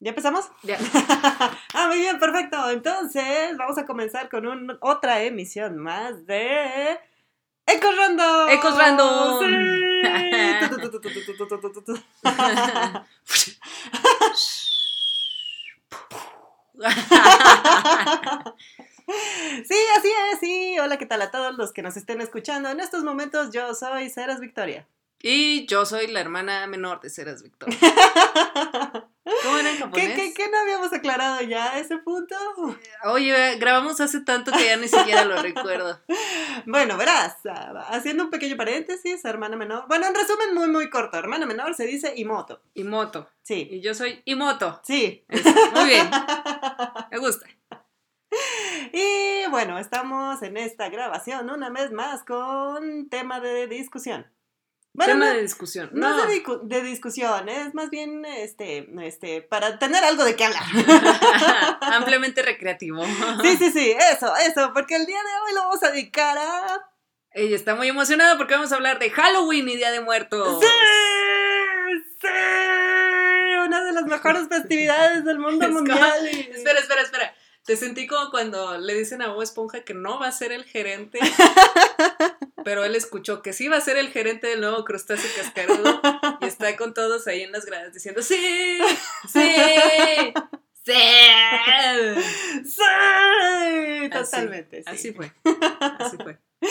¿Ya empezamos? Ya. ah, muy bien, perfecto. Entonces, vamos a comenzar con un, otra emisión más de. ¡Ecos Random! ¡Ecos Random! Sí. sí, así es, sí. Hola, ¿qué tal a todos los que nos estén escuchando? En estos momentos yo soy Ceres Victoria y yo soy la hermana menor de Ceras Victoria. ¿Cómo era en japonés? ¿Qué, qué, qué no habíamos aclarado ya ese punto? Oye, grabamos hace tanto que ya ni siquiera lo recuerdo. Bueno, verás, haciendo un pequeño paréntesis, hermana menor. Bueno, en resumen muy, muy corto. Hermana menor se dice Imoto. Imoto. Sí, Y yo soy Imoto. sí. Eso, Muy bien. Me gusta. Y bueno, estamos en esta grabación una vez más con tema de discusión. Bueno, Tema no, de discusión. no No. es de, discusión, es más bien este, este, para tener algo de qué hablar. Ampliamente recreativo. Sí, sí, sí, eso, eso, porque el día de hoy lo vamos a dedicar a... Ella está muy emocionada porque vamos a hablar de Halloween y Día de Muertos. ¡Sí! ¡Sí! Una de las mejores festividades del mundo Es como- mundial. y- Espera, espera, espera. Te sentí como cuando le dicen a Bob Esponja que no va a ser el gerente, pero él escuchó que sí va a ser el gerente del nuevo crustáceo cascarudo y está con todos ahí en las gradas diciendo ¡Sí! ¡Sí! ¡Sí! ¡Sí! Totalmente. sí. Así fue. Así fue.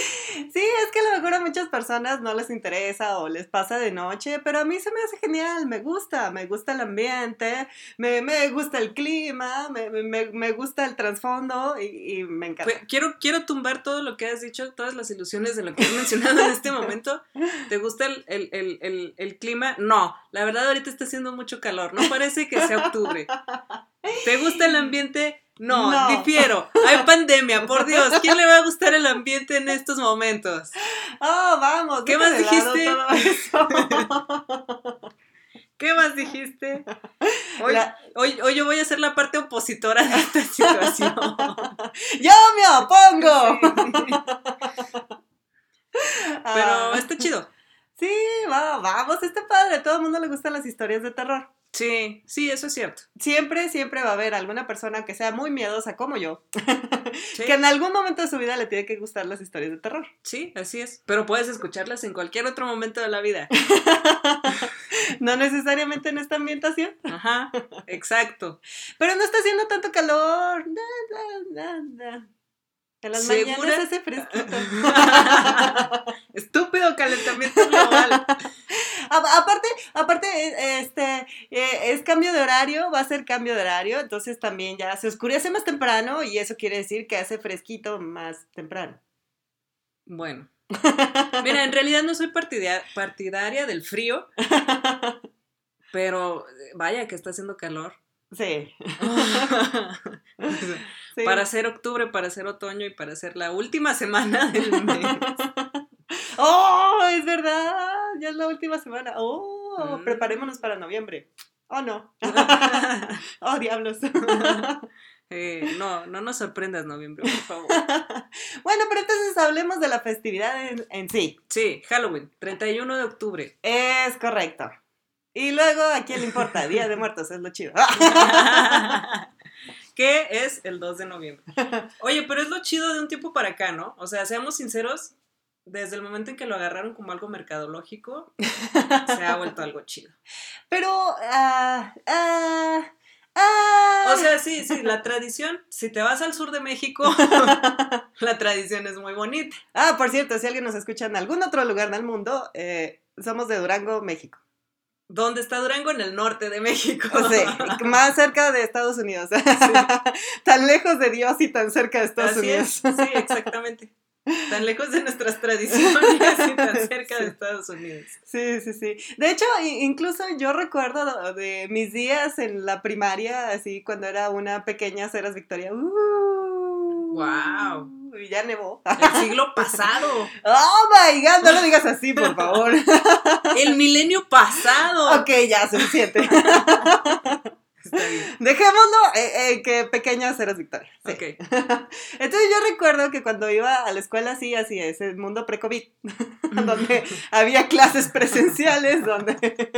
Sí, es que a lo mejor a muchas personas no les interesa o les pasa de noche, pero a mí se me hace genial, me gusta, me gusta el ambiente, me, me gusta el clima, me, me, me gusta el trasfondo y, me encanta. Fue- quiero, quiero tumbar todo lo que has dicho, todas las ilusiones de lo que has mencionado en este momento. ¿Te gusta el- el- el- el clima? No, la verdad ahorita está haciendo mucho calor, no parece que sea octubre. ¿Te gusta el ambiente? No, No. difiero. Hay pandemia, por Dios. ¿Quién le va a gustar el ambiente en estos momentos? ¡Oh, vamos! ¿Qué más dijiste? todo eso. ¿Qué más dijiste? Hoy, La- hoy, hoy yo voy a ser la parte opositora de esta situación. ¡Yo me opongo! Pero Ah, está chido. Sí, va, vamos, está padre. A todo el mundo le gustan las historias de terror. Sí, sí, eso es cierto. Siempre, siempre va a haber alguna persona que sea muy miedosa como yo, Sí. que en algún momento de su vida le tiene que gustar las historias de terror. Sí, así es. Pero puedes escucharlas en cualquier otro momento de la vida. No necesariamente en esta ambientación, Ajá, exacto. pero no está haciendo tanto calor. Na, na, na, na. En las ¿Segura? mañanas hace fresquito. Estúpido calentamiento global. A- aparte, aparte, eh, este, eh, es cambio de horario, va a ser cambio de horario, entonces también ya se oscurece más temprano y eso quiere decir que hace fresquito más temprano. Bueno. Mira, en realidad no soy partidia- partidaria del frío, pero eh, vaya que está haciendo calor. Sí. Sí. Para ser octubre, para ser otoño y para ser la última semana del mes. ¡Oh! Es verdad. Ya es la última semana. ¡Oh! Mm. Preparémonos para noviembre. ¡Oh, no! ¡Oh, diablos! Eh, no, no nos sorprendas noviembre, por favor. bueno, pero entonces hablemos de la festividad en, en sí. Sí, Halloween, 31 de octubre. Es correcto. Y luego, ¿a quién le importa? Día de Muertos es lo chido. Que es el 2 de noviembre. Oye, pero es lo chido de un tiempo para acá, ¿no? O sea, seamos sinceros, desde el momento en que lo agarraron como algo mercadológico, se ha vuelto algo chido. Pero, ah, ah, ah. O sea, sí, sí, la tradición, si te vas al sur de México, la tradición es muy bonita. Ah, por cierto, si alguien nos escucha en algún otro lugar del mundo, eh, somos de Durango, México. ¿Dónde está Durango? En el norte de México. Sí, más cerca de Estados Unidos. tan lejos de Dios y tan cerca de Estados Así Unidos. es, sí, exactamente. Tan lejos de nuestras tradiciones y tan cerca de. Estados Unidos. Sí, sí, sí. De hecho, incluso yo recuerdo de mis días en la primaria, así cuando era una pequeña Ceras Victoria. Uh, Guau. Y ya nevó. El siglo pasado. Oh my god, no lo digas así, por favor. El milenio pasado. ok, ya, suficiente. Está bien. Dejémoslo eh, eh, que pequeñas eras Victoria. sí. Ok. Entonces yo recuerdo que cuando iba a la escuela así, así es, el mundo pre-COVID, donde había clases presenciales, donde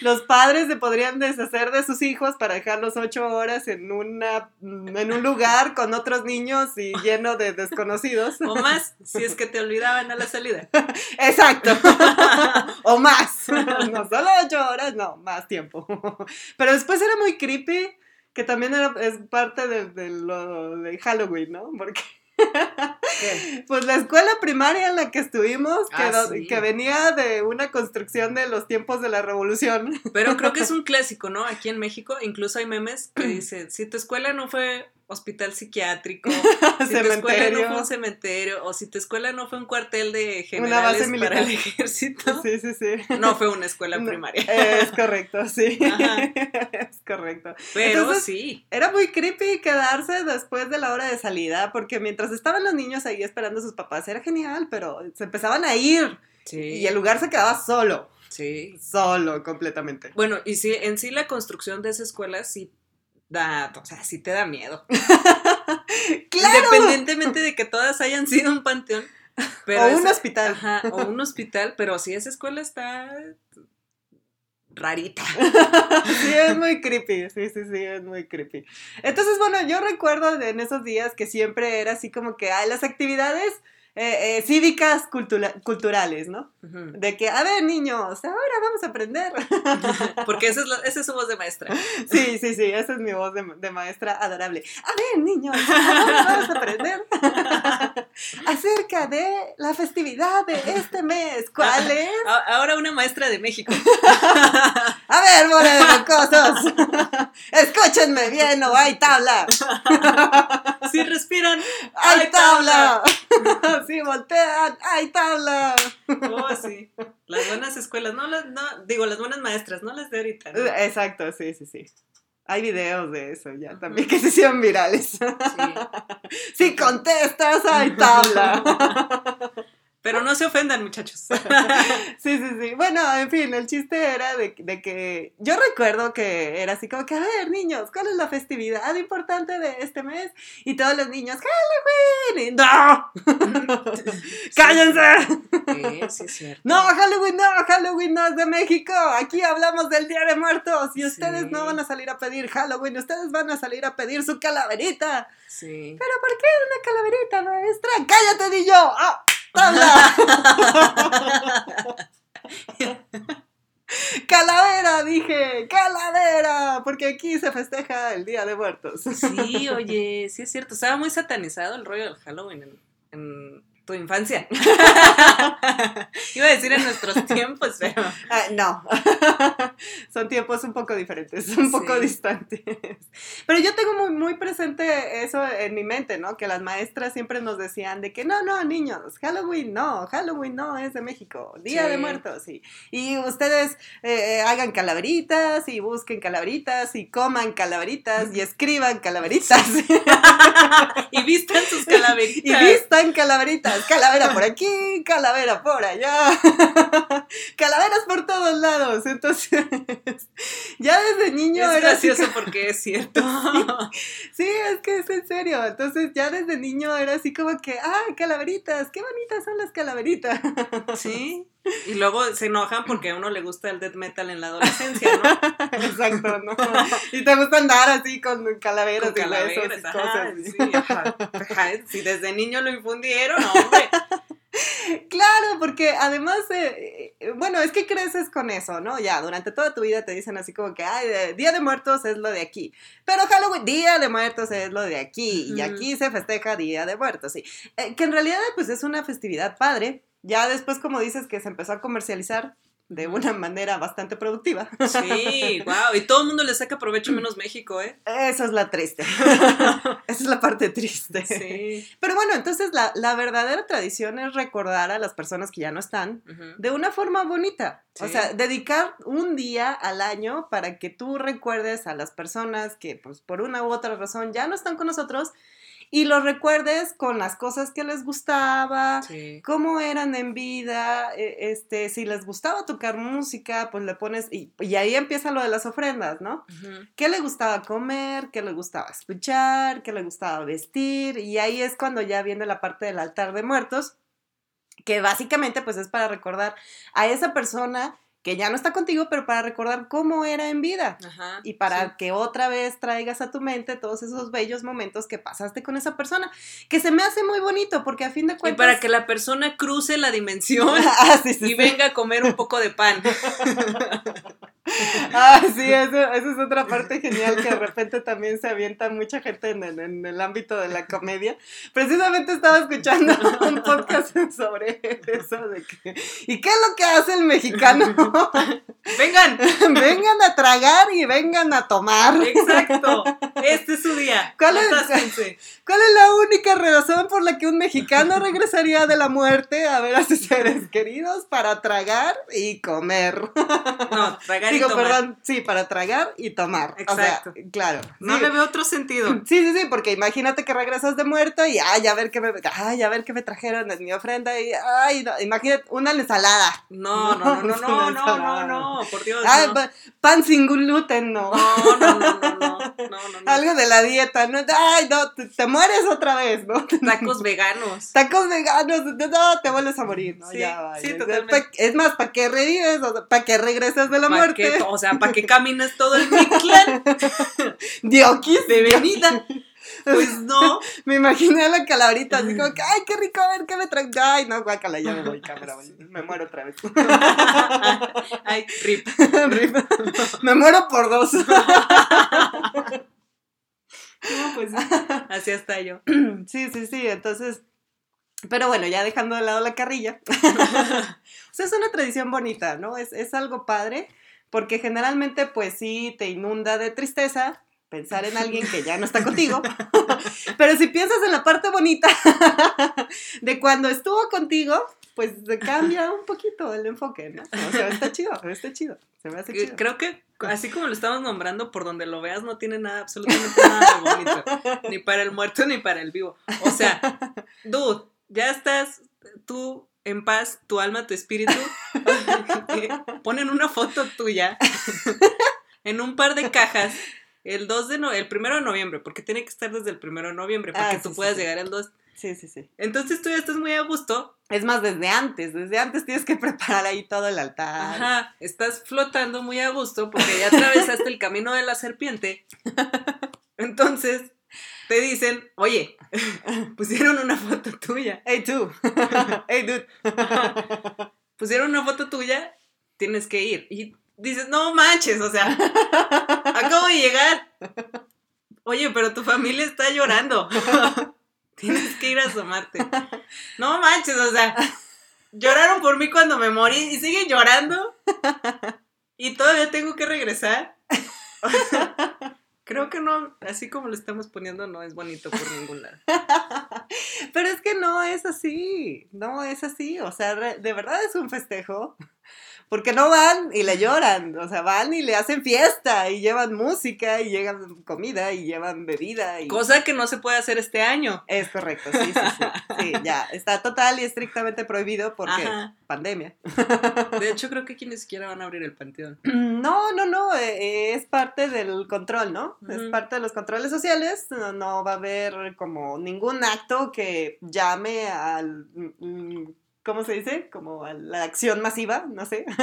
los padres se podrían deshacer de sus hijos para dejarlos ocho horas en, una, en un lugar con otros niños y lleno de desconocidos. O más, si es que te olvidaban a la salida. Exacto. o más. No solo ocho horas, no, más tiempo. Pero después era muy creepy, que también era, es parte de, de lo de Halloween, ¿no? Porque ¿Qué? pues la escuela primaria en la que estuvimos, que, Ah, sí. que venía de una construcción de los tiempos de la revolución. Pero creo que es un clásico, ¿no? Aquí en México incluso hay memes que dicen, si tu escuela no fue hospital psiquiátrico, si tu escuela no fue un cementerio, o si tu escuela no fue un cuartel de Una base generales para el ejército, Sí, sí, sí. no fue una escuela primaria. Es correcto, sí. Ajá. Es correcto. Pero Entonces, sí. Era muy creepy quedarse después de la hora de salida, porque mientras estaban los niños ahí esperando a sus papás, era genial, pero se empezaban a ir Sí. y el lugar se quedaba solo, Sí. solo completamente. Bueno, y sí, en sí la construcción de esa escuela sí da, o sea, sí te da miedo. ¡Claro! Independientemente de que todas hayan sido un panteón. Pero O un esa- hospital. Ajá, o un hospital, pero sí, esa escuela está rarita. Sí, es muy creepy, sí, sí, sí, es muy creepy. Entonces, bueno, yo recuerdo en esos días que siempre era así como que, ay, las actividades eh, eh, cívicas cultura- culturales, ¿no? De que, a ver, niños, ahora vamos a aprender. Porque esa es, la- esa es su voz de maestra. Sí, sí, sí, esa es mi voz de, de maestra adorable. A ver, niños, ahora vamos a aprender acerca de la festividad de este mes. ¿Cuál es? A- Ahora una maestra de México. A ver, bola de mocosos. Escúchenme bien o hay tabla. Si respiran, ¡Hay tabla! Sí, voltean, ¡hay tabla! Oh, sí. Las buenas escuelas, no las, no, digo, las buenas maestras, no las de ahorita. ¿no? Exacto, sí, sí, sí. Hay videos de eso ya también que se hicieron virales. Sí. Si contestas, hay tabla. Pero no se ofendan, muchachos. Sí, sí, sí. Bueno, en fin, el chiste era de, de que yo recuerdo que era así como que, a ver, niños, ¿cuál es la festividad importante de este mes? Y todos los niños, Halloween. Y, ¡No! ¡Cállense! Sí, sí, es cierto. No, Halloween no, Halloween no es de México. Aquí hablamos del Día de Muertos y ustedes Sí. no van a salir a pedir Halloween, ustedes van a salir a pedir su calaverita. Sí. ¿Pero por qué una calaverita, maestra? ¡Cállate, niño! ¡Ah! ¡Tabla! ¡Calavera! Dije, ¡calavera! Porque aquí se festeja el Día de Muertos. Sí, oye, sí es cierto. Estaba muy satanizado el rollo del Halloween en, en tu infancia. Iba a decir en nuestros tiempos, pero. Ah, no, son tiempos un poco diferentes, un poco Sí. distantes. Pero yo tengo muy, muy presente eso en mi mente, ¿no? Que las maestras siempre nos decían de que no, no, niños, Halloween no, Halloween no es de México, Día Sí. de Muertos, sí. Y ustedes eh, hagan calaveritas y busquen calaveritas y coman calaveritas y escriban calaveritas y vistan sus calaveritas. y vistan calaveritas, calavera por aquí, calavera por allá, calaveras por todos lados. Entonces, ya desde niño Es era así gracioso porque es cierto. Sí, es que es en serio. Entonces ya desde niño era así como que, ah, calaveritas, qué bonitas son las calaveritas. Sí. Y luego se enojan porque a uno le gusta el death metal en la adolescencia, ¿no? Exacto, ¿no? Y te gusta andar así con calaveras Con y huesos calaveras, y ajá, cosas. sí, ajá. Ajá, Si desde niño lo infundieron, hombre. Claro, porque además, eh, eh, bueno, es que creces con eso, ¿no? Ya, durante toda tu vida te dicen así como que, ay, de- Día de Muertos es lo de aquí. Pero Halloween, Día de Muertos es lo de aquí. Y aquí se festeja Día de Muertos, sí. Eh, que en realidad, pues es una festividad padre. Ya después, como dices, que se empezó a comercializar de una manera bastante productiva. Sí, wow. Y todo el mundo le saca provecho menos México, ¿eh? Esa es la triste. Esa es la parte triste. Sí. Pero bueno, entonces la, la verdadera tradición es recordar a las personas que ya no están de una forma bonita. O sea, dedicar un día al año para que tú recuerdes a las personas que pues por una u otra razón ya no están con nosotros y los recuerdes con las cosas que les gustaba, Sí. cómo eran en vida, e- este, si les gustaba tocar música, pues le pones, y, y ahí empieza lo de las ofrendas, ¿no? ¿Qué le gustaba comer? ¿Qué le gustaba escuchar? ¿Qué le gustaba vestir? Y ahí es cuando ya viene la parte del altar de muertos, que básicamente pues es para recordar a esa persona que ya no está contigo, pero para recordar cómo era en vida. Ajá. Y para sí. que otra vez traigas a tu mente todos esos bellos momentos que pasaste con esa persona, que se me hace muy bonito, porque a fin de Y cuentas... para que la persona cruce la dimensión ah, sí, sí, y venga a comer un poco de pan. Ah, sí, eso, eso es otra parte genial que de repente también se avienta mucha gente en, el- en el ámbito de la comedia. Precisamente estaba escuchando un podcast sobre eso de que, ¿y qué es lo que hace el mexicano? Vengan. vengan a tragar y vengan a tomar. Exacto. Este es su día. ¿Cuál es? ¿Cuál es la única razón por la que un mexicano regresaría de la muerte a ver a sus seres queridos? Para tragar y comer. No, tragar y Digo, tomar. perdón, sí, para tragar y tomar. Exacto. O sea, claro. No sí. le veo otro sentido. Sí, sí, sí, porque imagínate que regresas de muerto y ay, a ver qué me, ay, a ver qué me trajeron en mi ofrenda y ay, no, imagínate una ensalada. No, no, no, no, no, no, no, no, por Dios. Ay, no. pan sin gluten, no. No, no, no, no, no, no, no, no. Algo de la dieta, no, ay, no, te, te mueres otra vez, ¿no? Tacos veganos. Tacos veganos, no, te vuelves a morir, ¿no? Sí, ya, sí, vaya. totalmente. Pa- Es más, ¿para qué revives? ¿Para qué regresas de la ¿Pa' muerte? O sea, para que camines todo el Mictlán Dioquis. de venida. Pues no. Me imaginé a la calabrita, así como que, ay, qué rico, a ver qué me trae. Ay, no, guácala, ya me voy, cámara, güey, me muero otra vez. Ay, rip. Rip. me muero por dos. No, pues así hasta yo. sí, sí, sí, entonces, pero bueno, ya dejando de lado la carrilla. o sea, es una tradición bonita, ¿no? Es, es algo padre, porque generalmente, pues sí, te inunda de tristeza pensar en alguien que ya no está contigo. Pero si piensas en la parte bonita de cuando estuvo contigo, pues se cambia un poquito el enfoque, ¿no? O sea, está chido, está chido. Se me hace Que- chido. Creo que así como lo estamos nombrando, por donde lo veas, no tiene nada, absolutamente nada de bonito. Ni para el muerto ni para el vivo. O sea, dude, ya estás tú en paz, tu alma, tu espíritu. Ponen una foto tuya en un par de cajas. El 2 de no, el primero de noviembre, porque tiene que estar desde el primero de noviembre para Ah, que tú sí, puedas sí. llegar el 2. Sí, sí, sí. Entonces tú ya estás muy a gusto. Es más, desde antes, desde antes tienes que preparar ahí todo el altar. Ajá, estás flotando muy a gusto porque ya atravesaste el camino de la serpiente. Entonces te dicen, oye, pusieron una foto tuya. Hey, tú. hey, dude. Pusieron una foto tuya, tienes que ir. Y dices, no manches, o sea, acabo de llegar. Oye, pero tu familia está llorando. Tienes que ir a asomarte. No manches, o sea, lloraron por mí cuando me morí y siguen llorando. Y todavía tengo que regresar. Creo que no, así como lo estamos poniendo, no es bonito por ningún lado. Pero es que no es así, no es así, o sea, de verdad es un festejo, porque no van y le lloran, o sea, van y le hacen fiesta y llevan música y llevan comida y llevan bebida y... Cosa que no se puede hacer este año. Es correcto, sí, sí, sí, sí, ya, está total y estrictamente prohibido porque Ajá. pandemia. De hecho, creo que aquí ni siquiera van a abrir el panteón. No, no, no, eh, es parte del control, ¿no? Es parte de los controles sociales, no, no va a haber como ningún acto que llame al, mm, ¿cómo se dice? Como a la acción masiva, no sé.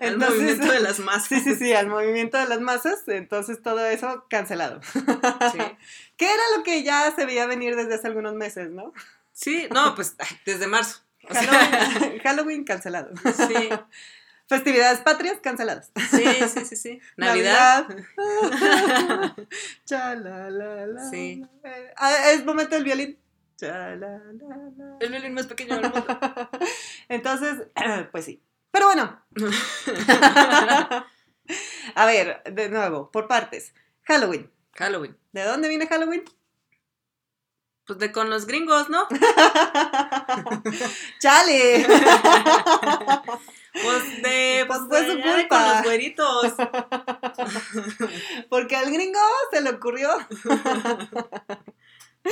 Entonces- movimiento de las masas. Sí, sí, sí, al movimiento de las masas, entonces todo eso cancelado. Sí. Que era lo que ya se veía venir desde hace algunos meses, ¿no? Sí, no, pues desde marzo. O sea, Halloween, cancelado. sí, Festividades patrias canceladas. sí, sí, sí, sí. Navidad. Navidad. Cha, la, la, la, Sí. Eh, ah, es momento del violín. La, la, la. El violín más pequeño del mundo. Entonces, pues sí. Pero bueno. A ver, de nuevo, por partes. Halloween. Halloween. ¿De dónde viene Halloween? Pues de con los gringos, ¿no? ¡Chale! Pues de. Pues Pues, fue de su culpa. Con los güeritos. Porque al gringo se le ocurrió.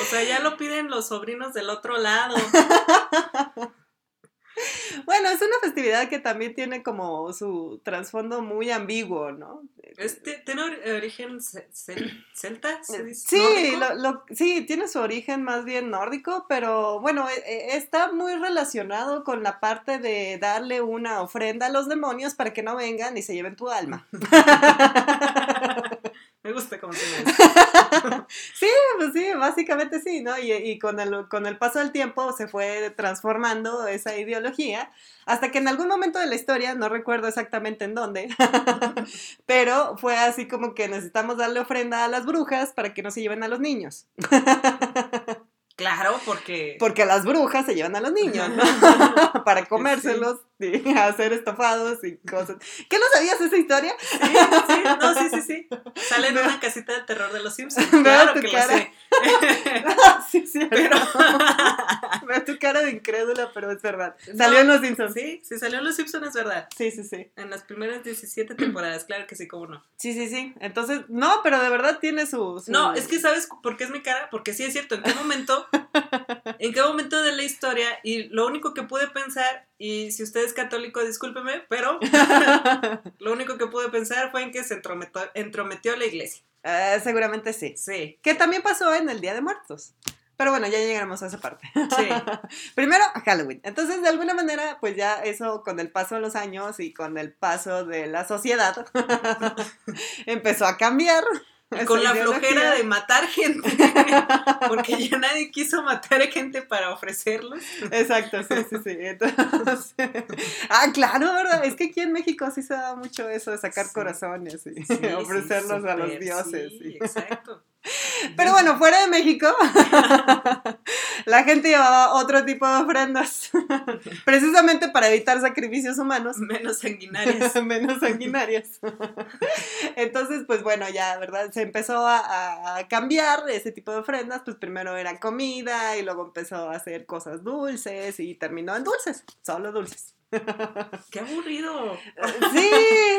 O sea, ya lo piden los sobrinos del otro lado. Bueno, es una festividad que también tiene como su trasfondo muy ambiguo, ¿no? Este, ¿Tiene or- origen ce- cel- celta? ¿Se dice? Sí, ¿Nórdico? lo, lo- sí, tiene su origen más bien nórdico, pero bueno, e- e- está muy relacionado con la parte de darle una ofrenda a los demonios para que no vengan y se lleven tu alma. Me gusta cómo se llama. Sí, pues sí, básicamente sí, ¿no? Y, y con, el, con el paso del tiempo se fue transformando esa ideología hasta que en algún momento de la historia, no recuerdo exactamente en dónde, pero fue así como que necesitamos darle ofrenda a las brujas para que no se lleven a los niños, Claro, porque. porque las brujas se llevan a los niños, ¿no? para comérselos y hacer estofados y cosas. ¿Qué no sabías esa historia? Sí, sí, no, sí, sí, sí. Sale en una casita de terror de los Simpsons. Veo Claro tu que cara. lo sé. sí, sí, Pero. Veo tu cara de incrédula, pero es verdad. Salió en Los Simpsons. Sí, sí, salió en los Simpsons, es verdad. Sí, sí, sí. En las primeras 17 temporadas, claro que sí, cómo no. Sí, sí, sí. Entonces, no, pero de verdad tiene su... su- No, es que ¿sabes por qué es mi cara? Porque sí es cierto, ¿en qué momento? ¿En qué momento de la historia? Y lo único que pude pensar, y si usted es católico, discúlpeme, pero lo único que pude pensar fue en que se entrometió, entrometió la iglesia. Eh, seguramente sí. Sí, Que también pasó en el Día de Muertos. Pero bueno, ya llegaremos a esa parte. sí. Primero, Halloween. Entonces, de alguna manera, pues ya eso con el paso de los años y con el paso de la sociedad, empezó a cambiar. Y con la flojera de matar gente, porque ya nadie quiso matar a gente para ofrecerlos. Exacto, sí, sí, sí. Entonces, ah, claro, ¿verdad? Es que aquí en México sí se da mucho eso de sacar Sí. corazones y Sí, sí, ofrecerlos a los dioses. sí, exacto. Pero bueno, fuera de México, la gente llevaba otro tipo de ofrendas, precisamente para evitar sacrificios humanos. Menos sanguinarias. menos sanguinarias. Entonces, pues bueno, ya, ¿verdad? Se empezó a, cambiar ese tipo de ofrendas, pues primero era comida y luego empezó a hacer cosas dulces y terminó en dulces, solo dulces. ¡Qué aburrido! Sí,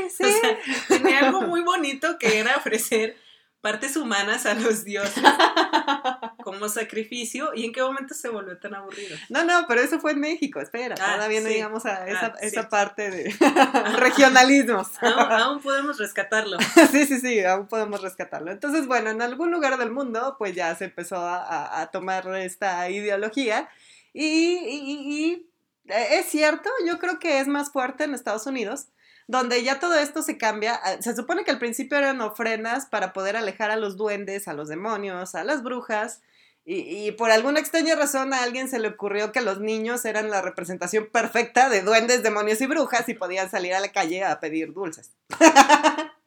sí. O sea, tenía algo muy bonito que era ofrecer partes humanas a los dioses como sacrificio. ¿Y en qué momento se volvió tan aburrido? No, no, pero eso fue en México, espera, Ah, todavía no sí. llegamos a esa, Ah, esa sí. parte de regionalismos. Aún, aún podemos rescatarlo. Sí, sí, sí, aún podemos rescatarlo. Entonces, bueno, en algún lugar del mundo, pues ya se empezó a, a- tomar esta ideología. Y, y- y- y, eh, es cierto, yo creo que es más fuerte en Estados Unidos, donde ya todo esto se cambia. Ah, Se supone que al principio eran ofrendas para poder alejar a los duendes, a los demonios, a las brujas. Y, y por alguna extraña razón a alguien se le ocurrió que los niños eran la representación perfecta de duendes, demonios y brujas y podían salir a la calle a pedir dulces.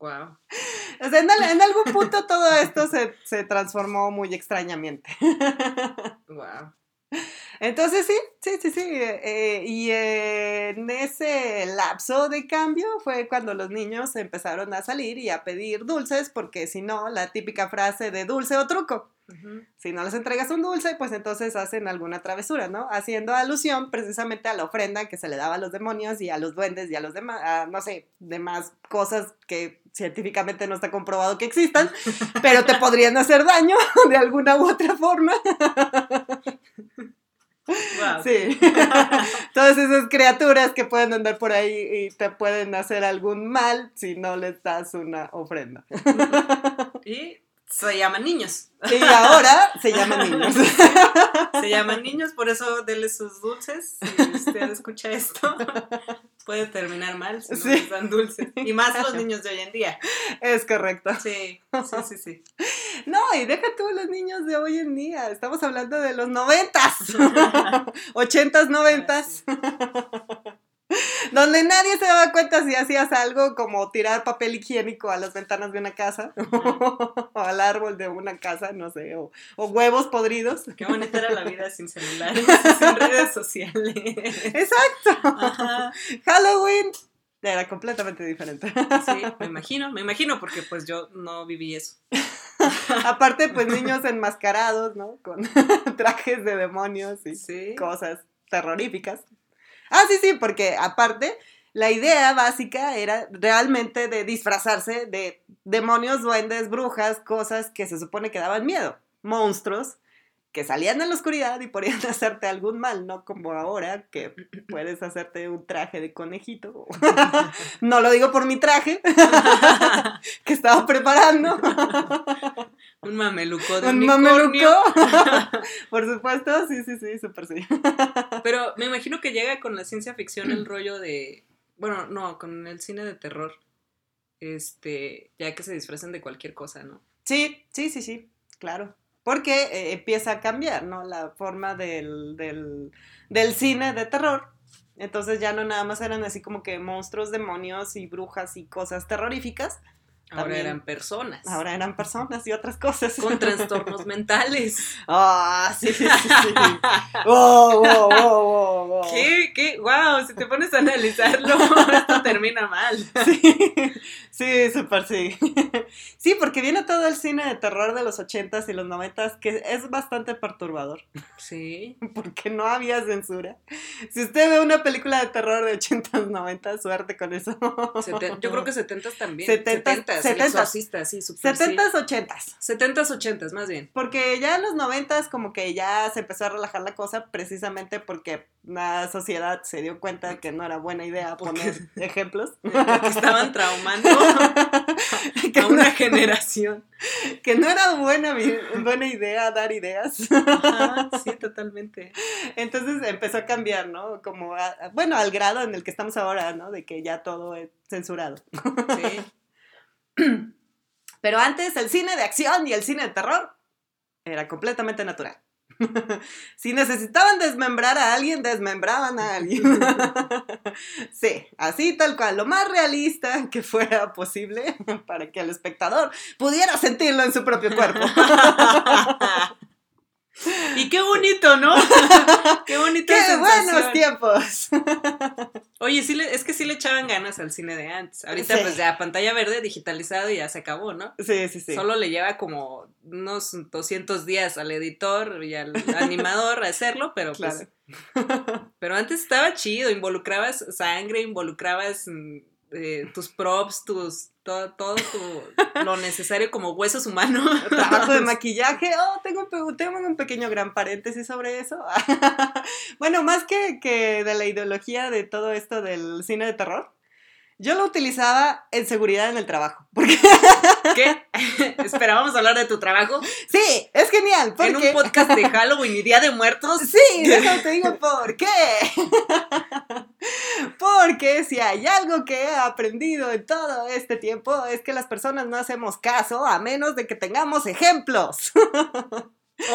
Wow. O sea, en, en algún punto todo esto se, se transformó muy extrañamente. Wow. Entonces sí, sí, sí, sí. eh, y en ese lapso de cambio fue cuando los niños empezaron a salir y a pedir dulces, porque si no, la típica frase de dulce o truco. Si no les entregas un dulce, pues entonces hacen alguna travesura, ¿no? Haciendo alusión precisamente a la ofrenda que se le daba a los demonios y a los duendes y a los demás, a, no sé, demás cosas que científicamente no está comprobado que existan, pero te podrían hacer daño de alguna u otra forma. Wow. Sí. Todas esas criaturas que pueden andar por ahí y te pueden hacer algún mal si no les das una ofrenda. Y se llaman niños. Y ahora se llaman niños. Se llaman niños, por eso denle sus dulces. Si usted escucha esto, puede terminar mal si no Sí. les dan dulces. Y más los niños de hoy en día. Es correcto. Sí, sí, sí, sí. No, y deja tú los niños de hoy en día. Estamos hablando de los noventas, ochentas, noventas, donde nadie se daba cuenta si hacías algo como tirar papel higiénico a las ventanas de una casa o al árbol de una casa, no sé, o, o huevos podridos. Qué bonita era la vida sin celulares, sin redes sociales. Exacto. Ajá. Halloween era completamente diferente. Sí, me imagino, me imagino, porque pues yo no viví eso. Aparte, pues niños enmascarados, ¿no? Con trajes de demonios y Sí. cosas terroríficas. Ah, sí, sí, porque aparte, la idea básica era realmente de disfrazarse de demonios, duendes, brujas, cosas que se supone que daban miedo, monstruos que salían en la oscuridad y podían hacerte algún mal, no como ahora que puedes hacerte un traje de conejito. no lo digo por mi traje que estaba preparando. un mameluco de un mameluco. por supuesto, sí, sí, sí, súper sí. Pero me imagino que llega con la ciencia ficción el rollo de, bueno, no, con el cine de terror. Este, ya que se disfrazan de cualquier cosa, ¿no? Sí, sí, sí, sí, claro porque eh, empieza a cambiar, ¿no? La forma del, del, cine de terror. Entonces ya no nada más eran así como que monstruos, demonios y brujas y cosas terroríficas. Ahora eran personas. Ahora eran personas y otras cosas. Con trastornos mentales. Ah, sí, sí, sí. Wow, wow, wow, wow. ¿Qué? ¿Qué? Wow, si te pones a analizarlo, esto termina mal. Sí, sí, súper sí. Sí, porque viene todo el cine de terror de los ochentas y los noventas que es bastante perturbador. Sí. Porque no había censura. Si usted ve una película de terror de ochentas, noventas, suerte con eso. yo creo que setentas también. Setentas. 70 sí, super 70s, 80s. 70s, 80s, más bien. Porque ya en los 90s como que ya se empezó a relajar la cosa precisamente porque la sociedad se dio cuenta que no era buena idea poner ejemplos. Que estaban traumando a una generación. Que no era buena, buena idea dar ideas. sí, totalmente. Entonces empezó a cambiar, ¿no? Como, bueno, al grado en el que estamos ahora, ¿no? De que ya todo es censurado. Sí. Pero antes el cine de acción y el cine de terror era completamente natural. si necesitaban desmembrar a alguien, desmembraban a alguien. sí, así tal cual, lo más realista que fuera posible para que el espectador pudiera sentirlo en su propio cuerpo. Y qué bonito, ¿no? qué bonito. Qué buenos tiempos. Oye, sí es que sí le echaban ganas al cine de antes. Ahorita pues ya pantalla verde, digitalizado y ya se acabó, ¿no? Sí, sí, sí. Solo le lleva como unos 200 días al editor y al animador a hacerlo, pero pues... Pero antes estaba chido, involucrabas sangre, involucrabas mm, eh, tus props, tus todo, todo lo necesario como huesos humanos. Trabajo de maquillaje. Oh, tengo un, tengo un pequeño gran paréntesis sobre eso. bueno, más que, que de la ideología de todo esto del cine de terror, yo lo utilizaba en seguridad en el trabajo. ¿Qué? ¿Esperábamos hablar de tu trabajo? Sí, es genial. En un podcast de Halloween y Día de Muertos. Sí, déjame te digo por qué. Porque si hay algo que he aprendido en todo este tiempo es que las personas no hacemos caso a menos de que tengamos ejemplos.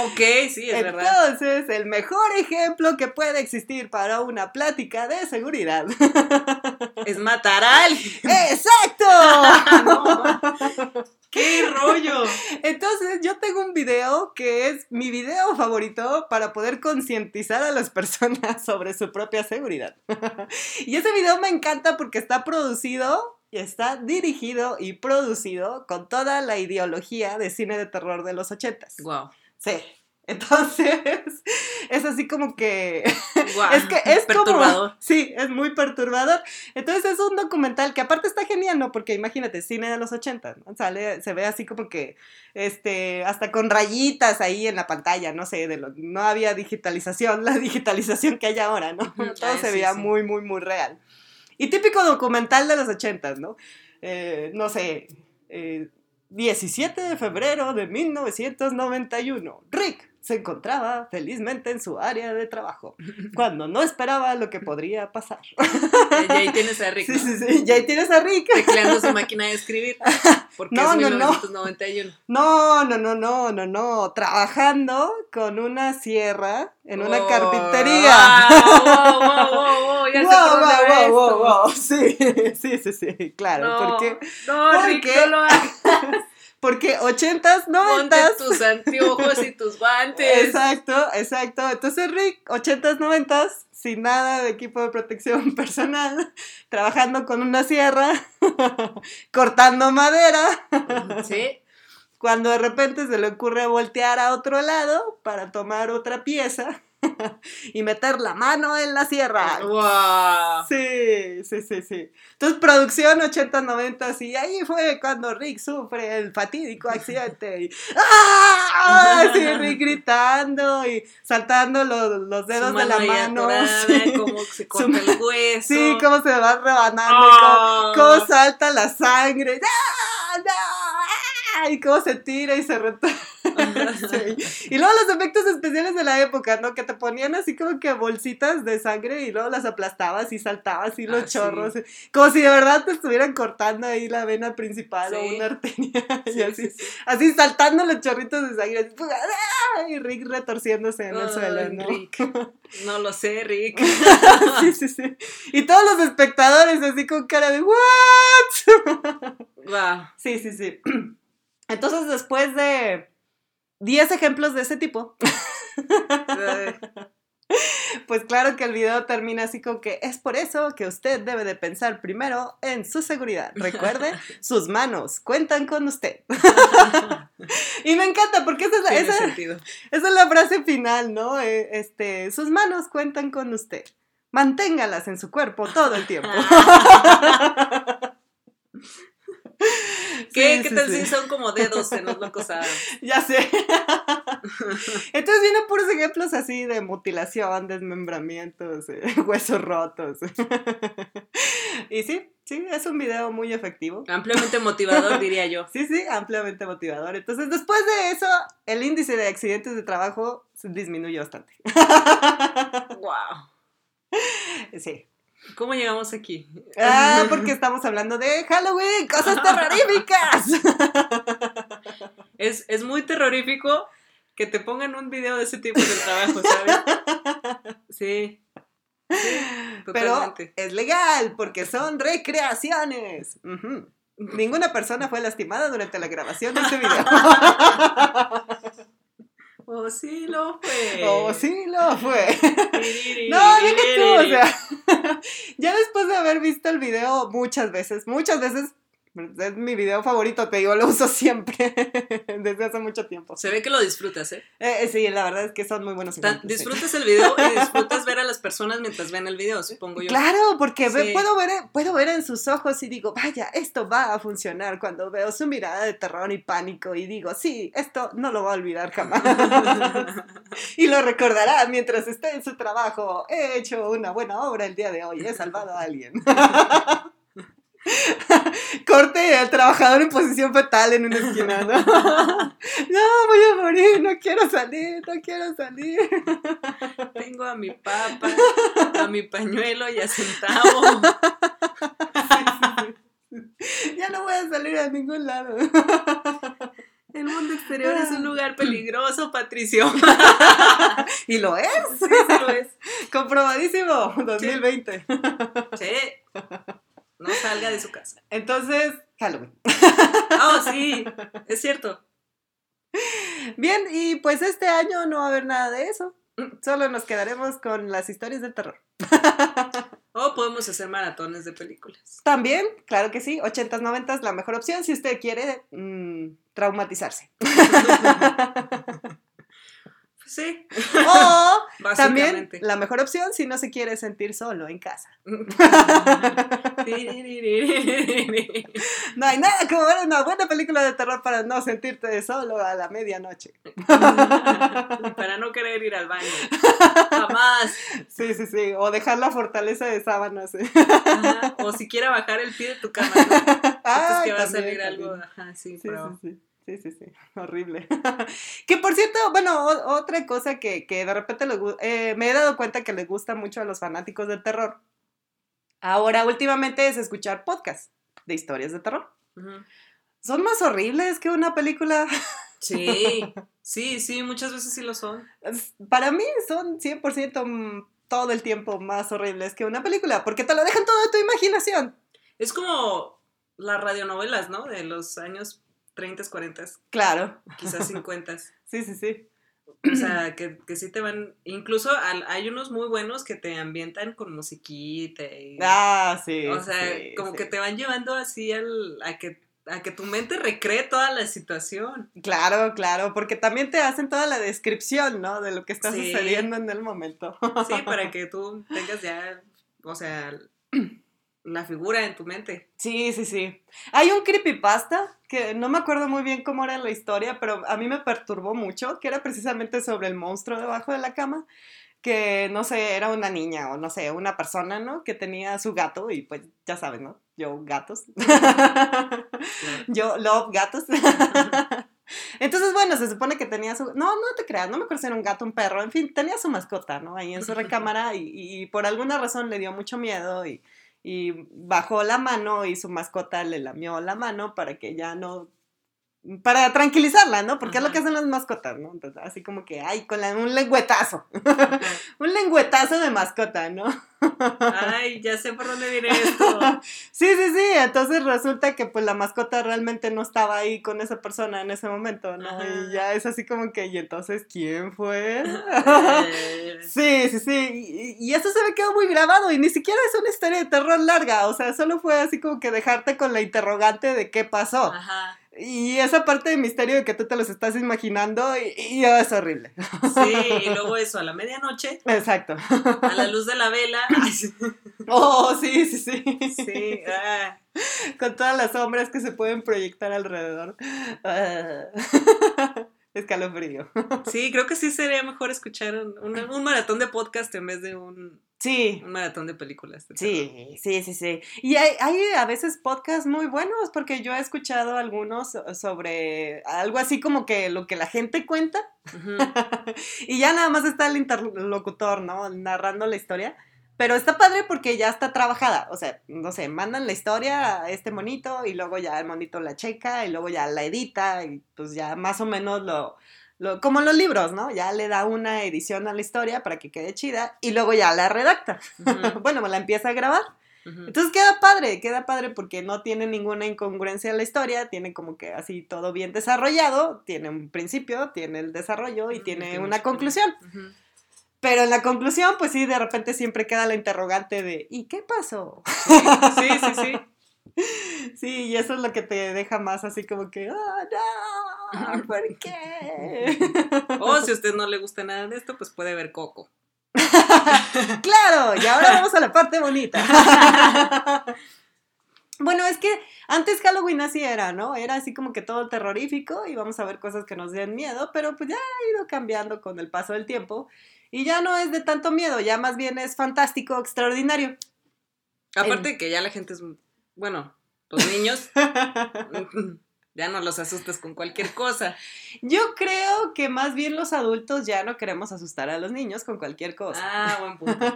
Ok, sí, es verdad. Entonces, el mejor ejemplo que puede existir para una plática de seguridad es matar a alguien. ¡Exacto! ¡Qué rollo! Entonces, yo tengo un video que es mi video favorito para poder concientizar a las personas sobre su propia seguridad. y ese video me encanta porque está producido está dirigido y producido con toda la ideología de cine de terror de los ochentas. Wow. Sí. Entonces, es así como que. es que es perturbador. sí, es muy perturbador. Entonces, es un documental que aparte está genial, ¿no? Porque imagínate, cine de los 80, ¿no? Sale, se ve así como que. Este, hasta con rayitas ahí en la pantalla, no sé, de lo, no había digitalización, la digitalización que hay ahora, ¿no? Todo se veía muy, muy, muy real. Y típico documental de los 80, ¿no? Eh, no sé. Eh, 17 de febrero de 1991. Rick se encontraba felizmente en su área de trabajo, cuando no esperaba lo que podría pasar. Y ahí tienes a Rick. Sí, sí, sí, y ahí tienes a Rick. Tecleando su máquina de escribir. Porque no, es 1991. No, no, no, no, no, no. Trabajando con una sierra en una oh, carpintería. Wow, wow, wow, wow, ya wow, wow, wow, wow, Sí, sí, sí, sí, claro. No, porque, no, porque, Rick, no lo hagas. Porque ochentas, noventas. Ponte tus anteojos y tus guantes. Exacto, exacto. Entonces, Rick, ochentas, noventas, sin nada de equipo de protección personal, trabajando con una sierra, cortando madera. Sí. Cuando de repente se le ocurre voltear a otro lado para tomar otra pieza. y meter la mano en la sierra. ¡Wow! Sí, sí, sí, sí. Entonces, producción 80, 90, y ahí fue cuando Rick sufre el fatídico accidente. Y, ¡Ah! Sí, Rick gritando y saltando los, los dedos de la mano. Sí. Cómo se corta el hueso. Sí, cómo se va rebanando, y Ah. cómo, cómo salta la sangre. ¡Ah! ¡No! ¡Ah! Y cómo se tira y se retorna. Sí. Y luego los efectos especiales de la época, ¿no? Que te ponían así como que bolsitas de sangre y luego las aplastabas y saltabas y los Ah, sí. chorros. Como si de verdad te estuvieran cortando ahí la vena principal o una arteria. y Sí, así, sí, sí. así saltando los chorritos de sangre. Y Rick retorciéndose en el Ay, suelo, ¿no? Rick. No lo sé, Rick. sí, sí, sí. Y todos los espectadores así con cara de ¿What? Wow. Sí, sí, sí. Entonces, después de 10 ejemplos de ese tipo, pues claro que el video termina así con que es por eso que usted debe de pensar primero en su seguridad. Recuerde, sus manos cuentan con usted. y me encanta porque es esa es la frase final, ¿no? Eh, Este, sus manos cuentan con usted. Manténgalas en su cuerpo todo el tiempo. ¿Qué, Sí, ¿qué sí, tal sí. si son como dedos en los locos Adams? Ya sé. Entonces vienen puros ejemplos así de mutilación, desmembramientos, eh, huesos rotos. y sí, sí, es un video muy efectivo. Ampliamente motivador, diría yo. Sí, sí, ampliamente motivador. Entonces, después de eso, el índice de accidentes de trabajo se disminuye bastante. Wow. Sí. ¿Cómo llegamos aquí? Ah, porque estamos hablando de Halloween, cosas terroríficas. Es, es muy terrorífico que te pongan un video de ese tipo de trabajo, ¿sabes? Sí. Sí, Pero es legal porque son recreaciones. Ninguna persona fue lastimada durante la grabación de este video. Oh, sí lo fue. oh, sí lo fue. No, deja tú, o sea, ya después de haber visto el video muchas veces, muchas veces, es mi video favorito, te digo, lo uso siempre, desde hace mucho tiempo. Se ve que lo disfrutas, ¿eh? Eh, eh, sí, la verdad es que son muy buenos Ta- ejemplos, sí. disfrutas el video y disfrutas ver a las personas mientras ven el video, supongo yo. Claro, porque ve- puedo, ver, puedo ver en sus ojos y digo, vaya, esto va a funcionar cuando veo su mirada de terror y pánico y digo, sí, esto no lo va a olvidar jamás. y lo recordará mientras esté en su trabajo. He hecho una buena obra el día de hoy, he salvado a alguien. Corte el trabajador en posición fetal en una esquina, ¿no? No, voy a morir, no quiero salir, no quiero salir. Tengo a mi papa, a mi pañuelo y a centavo. Ya no voy a salir a ningún lado. El mundo exterior es un lugar peligroso, Patricio. Y lo es, Sí, sí lo es. comprobadísimo, 2020. Sí. No salga de su casa. Entonces, Halloween. Oh, sí, es cierto. Bien, y pues este año no va a haber nada de eso. Solo nos quedaremos con las historias de terror. O podemos hacer maratones de películas. También, claro que sí, 80s, 90s, la mejor opción si usted quiere mm, traumatizarse. Sí, O también la mejor opción si no se quiere sentir solo en casa. No hay nada como ver una buena película de terror para no sentirte solo a la medianoche. Para no querer ir al baño. Jamás. Sí, sí, sí. O dejar la fortaleza de sábanas. ¿eh? Ajá. O siquiera bajar el pie de tu cama. ¿no? Ay, que va a también, salir algo. Ajá, sí, Sí, pero. sí, sí. Sí, sí, sí. Horrible. que por cierto, bueno, o- otra cosa que, que de repente le eh, me he dado cuenta que le gusta mucho a los fanáticos del terror. Ahora, últimamente es escuchar podcasts de historias de terror. Son más horribles que una película. Sí, sí, sí, muchas veces sí lo son. Para mí son 100% mm, todo el tiempo más horribles que una película, porque te lo dejan todo de tu imaginación. Es como las radionovelas, ¿no? De los años 30, 40, Claro, quizás 50. sí, sí, sí. O sea, que, que sí te van. Incluso al- hay unos muy buenos que te ambientan con musiquita y. Ah, sí. o sea, sí, como sí. que te van llevando así al, a que a que tu mente recree toda la situación. Claro, claro, porque también te hacen toda la descripción, ¿no? De lo que está Sí. sucediendo en el momento. Sí, para que tú tengas ya, o sea, la figura en tu mente. Sí, sí, sí. Hay un creepypasta que no me acuerdo muy bien cómo era la historia, pero a mí me perturbó mucho, que era precisamente sobre el monstruo debajo de la cama, que no sé, era una niña o no sé, una persona, ¿no? Que tenía su gato y pues ya sabes, ¿no? Yo gatos. Yo love gatos. Entonces, bueno, se supone que tenía su... No, no te creas, no me acuerdo si era un gato, un perro, en fin, tenía su mascota, ¿no? Ahí en su recámara y, y por alguna razón le dio mucho miedo y, y bajó la mano y su mascota le lamió la mano para que ya no... Para tranquilizarla, ¿no? Porque es lo que hacen las mascotas, ¿no? Entonces, así como que, ay, con la- un lengüetazo. un lengüetazo de mascota, ¿no? Ay, ya sé por dónde viene esto. Sí, sí, sí. Entonces resulta que pues la mascota realmente no estaba ahí con esa persona en ese momento, ¿no? Ajá. Y ya es así como que, ¿y entonces quién fue? Sí, sí, sí. Y, y eso se me quedó muy grabado y ni siquiera es una historia de terror larga. O sea, solo fue así como que dejarte con la interrogante de qué pasó. Ajá. Y esa parte de misterio de que tú te los estás imaginando y, y es horrible. Sí, y luego eso, a la medianoche, Exacto. a la luz de la vela. Oh, sí, sí, sí. sí, ah, Con todas las sombras que se pueden proyectar alrededor. Ah. Escalofrío. sí, creo que sí sería mejor escuchar un, un- un maratón de podcast en vez de un, Sí, un maratón de películas. de sí, sí, sí, sí. Y hay, hay a veces podcasts muy buenos porque yo he escuchado algunos sobre algo así como que lo que la gente cuenta y ya nada más está el interlocutor, ¿no? Narrando la historia. Pero está padre porque ya está trabajada. O sea, no sé, mandan la historia a este monito y luego ya el monito la checa y luego ya la edita y pues ya más o menos lo, lo como los libros, ¿no? Ya le da una edición a la historia para que quede chida y luego ya la redacta. Ujú, bueno, me la empieza a grabar. ujú. Entonces queda padre, queda padre porque no tiene ninguna incongruencia en la historia, tiene como que así todo bien desarrollado, tiene un principio, tiene el desarrollo y Mm, tiene tiene una conclusión. Pero en la conclusión, pues sí, de repente siempre queda la interrogante de ¿y qué pasó? Sí, sí, sí. Sí, y eso es lo que te deja más así como que, ¡oh, no! ¿Por qué? O si a usted no le gusta nada de esto, pues puede ver Coco. Claro, y ahora vamos a la parte bonita. Bueno, es que antes Halloween así era, ¿no? Era así como que todo terrorífico y vamos a ver cosas que nos den miedo, pero pues ya ha ido cambiando con el paso del tiempo y ya no es de tanto miedo, ya más bien es fantástico, extraordinario. Aparte de que ya la gente es, bueno, los niños, ya no los asustas con cualquier cosa. Yo creo que más bien los adultos ya no queremos asustar a los niños con cualquier cosa. Ah, buen punto.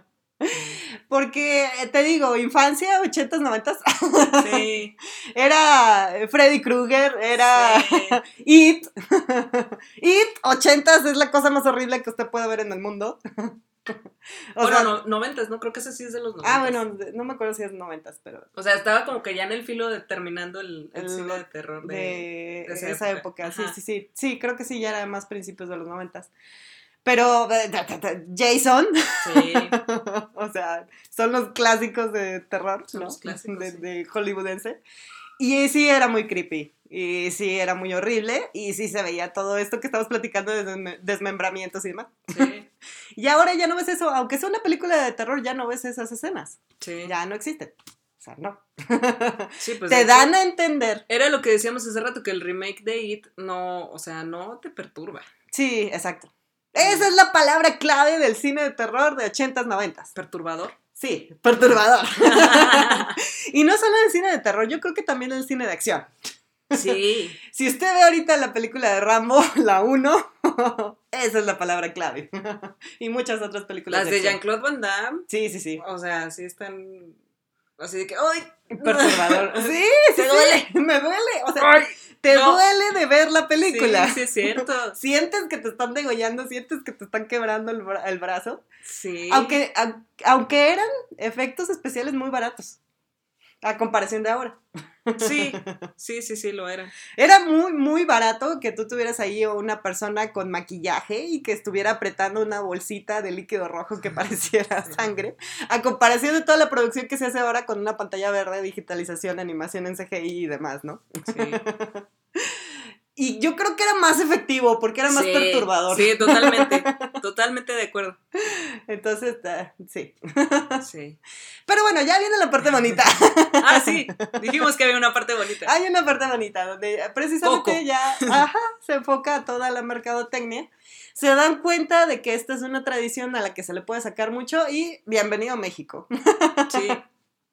Porque eh, te digo, infancia, 80s, 90s, Sí. era Freddy Krueger, era sí. It. It, 80s es la cosa más horrible que usted puede ver en el mundo. O bueno, sea, no, noventas, ¿no? Creo que ese sí es de los noventas. ah, bueno, no me acuerdo si es 90s, pero O sea, estaba como que ya en el filo de terminando el, el El- cine de terror de... de, de esa esa, época. época. Sí, sí, sí. Sí, creo que sí, ya era más principios de los 90s. Pero eh, Jason, Sí. o sea, son los clásicos de terror, Son ¿no? los clásicos, de, sí. de hollywoodense. Y sí era muy creepy. Y sí era muy horrible. Y sí se veía todo esto que estamos platicando de desme- desmembramientos y demás. Sí. Y ahora ya no ves eso. Aunque sea una película de terror, ya no ves esas escenas. Sí. Ya no existen. O sea, no. Sí, pues Te hecho, dan a entender. Era lo que decíamos hace rato, que el remake de It no, o sea, no te perturba. Sí, exacto. Esa es la palabra clave del cine de terror de 80s, 90s. ¿Perturbador? Sí, perturbador. y no solo el cine de terror, yo creo que también el cine de acción. Sí. Si usted ve ahorita la película de Rambo, la 1, esa es la palabra clave. y muchas otras películas Las de. Jean-Claude Van Damme, Sí, sí, sí. o sea, sí están así de que, ¡ay! Perturbador. Sí, sí, duele. Me duele. O sea, ¡Ay! Te no. duele de ver la película. Sí, sí es cierto. Sientes que te están degollando, sientes que te están quebrando el, bra- el brazo. Sí. Aunque, au- aunque eran efectos especiales muy baratos. A comparación de ahora. Sí, sí, sí, sí, lo era. Era muy, muy barato que tú tuvieras ahí una persona con maquillaje y que estuviera apretando una bolsita de líquido rojo que pareciera sangre, a comparación de toda la producción que se hace ahora con una pantalla verde, digitalización, animación en CGI y demás, ¿no? Sí. Y yo creo que era más efectivo porque era más perturbador. Sí, totalmente, totalmente de acuerdo. Entonces, ah, sí. Sí. Pero bueno, ya viene la parte bonita. Ah, sí, dijimos que había una parte bonita. Hay una parte bonita donde precisamente ya ajá, se enfoca toda la mercadotecnia. Se dan cuenta de que esta es una tradición a la que se le puede sacar mucho y bienvenido a México. Sí.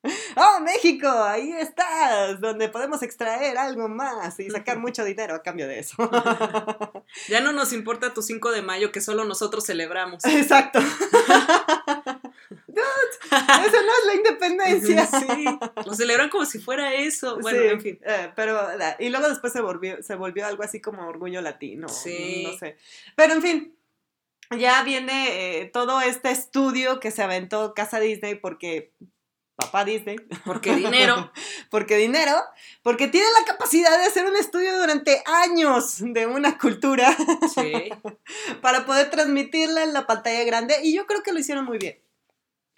¡Oh, México! Ahí estás, donde podemos extraer algo más y sacar mucho dinero a cambio de eso. ya no nos importa tu 5 de mayo que solo nosotros celebramos. Exacto. eso no es la independencia. Sí, lo celebran como si fuera eso. Bueno, en fin. Eh, pero, y luego después se volvió, se volvió algo así como orgullo latino. Sí. No sé. Pero, en fin, ya viene eh, todo este estudio que se aventó Casa Disney porque papá Disney. Porque dinero. porque dinero. Porque tiene la capacidad de hacer un estudio durante años de una cultura. Sí. para poder transmitirla en la pantalla grande. Y yo creo que lo hicieron muy bien.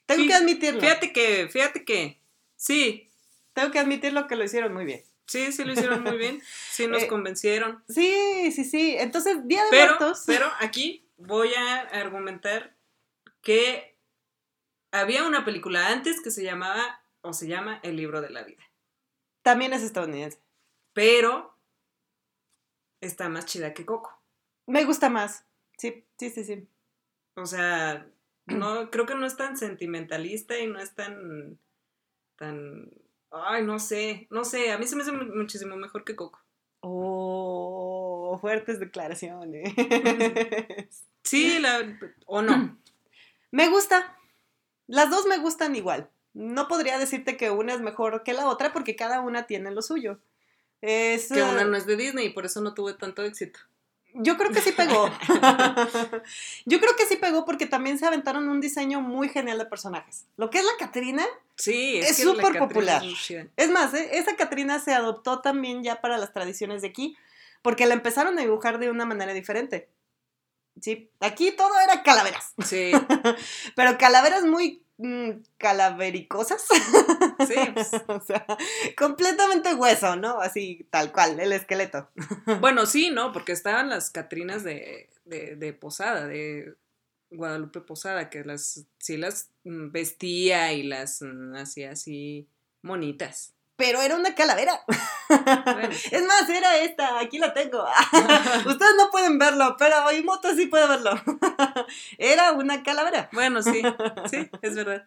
Tengo que admitirlo. Fíjate que, fíjate que, sí. Tengo que admitirlo que lo hicieron muy bien. Sí, sí lo hicieron muy bien. Sí nos eh, convencieron. Sí, sí, sí. Entonces, Día de pero, Muertos. Pero aquí voy a argumentar que había una película antes que se llamaba, o se llama, El libro de la vida. También es estadounidense. Pero está más chida que Coco. Me gusta más. Sí, sí, sí, sí. O sea, no, creo que no es tan sentimentalista y no es tan, tan, ay, no sé, no sé, a mí se me hace muchísimo mejor que Coco. Oh, fuertes declaraciones. Sí, la, o no. Me gusta, las dos me gustan igual. No podría decirte que una es mejor que la otra porque cada una tiene lo suyo. Es, que una eh, no es de Disney y por eso no tuve tanto éxito. Yo creo que sí pegó. Yo creo que sí pegó porque también se aventaron un diseño muy genial de personajes. Lo que es la Catrina sí, es súper popular. Es, más, ¿eh? esa Catrina se adoptó también ya para las tradiciones de aquí porque la empezaron a dibujar de una manera diferente. Sí, aquí todo era calaveras. Sí. Pero calaveras muy mm, calavericosas. Sí. Pues. o sea, completamente hueso, ¿no? Así, tal cual, el esqueleto. bueno, sí, ¿no? Porque estaban las Catrinas de, de, de Posada, de Guadalupe Posada, que las sí las mm, vestía y las mm, hacía así monitas pero era una calavera. Es más, era esta, aquí la tengo. Ustedes no pueden verlo, pero moto sí puede verlo. Era una calavera. Bueno, sí, sí, es verdad.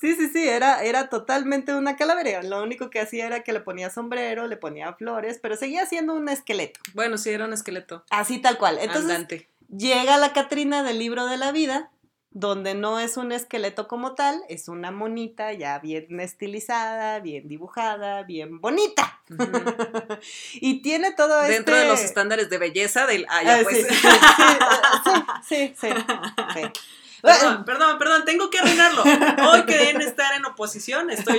Sí, sí, sí, era, era totalmente una calavera. Lo único que hacía era que le ponía sombrero, le ponía flores, pero seguía siendo un esqueleto. Bueno, sí, era un esqueleto. Así tal cual. Entonces, llega la Catrina del libro de la vida donde no es un esqueleto como tal, es una monita ya bien estilizada, bien dibujada, bien bonita. y tiene todo esto. Dentro de los este estándares de belleza del... Ah, ya, pues. sí, sí, sí, Perdón, perdón, perdón, tengo que arruinarlo. Hoy que en estar en oposición, estoy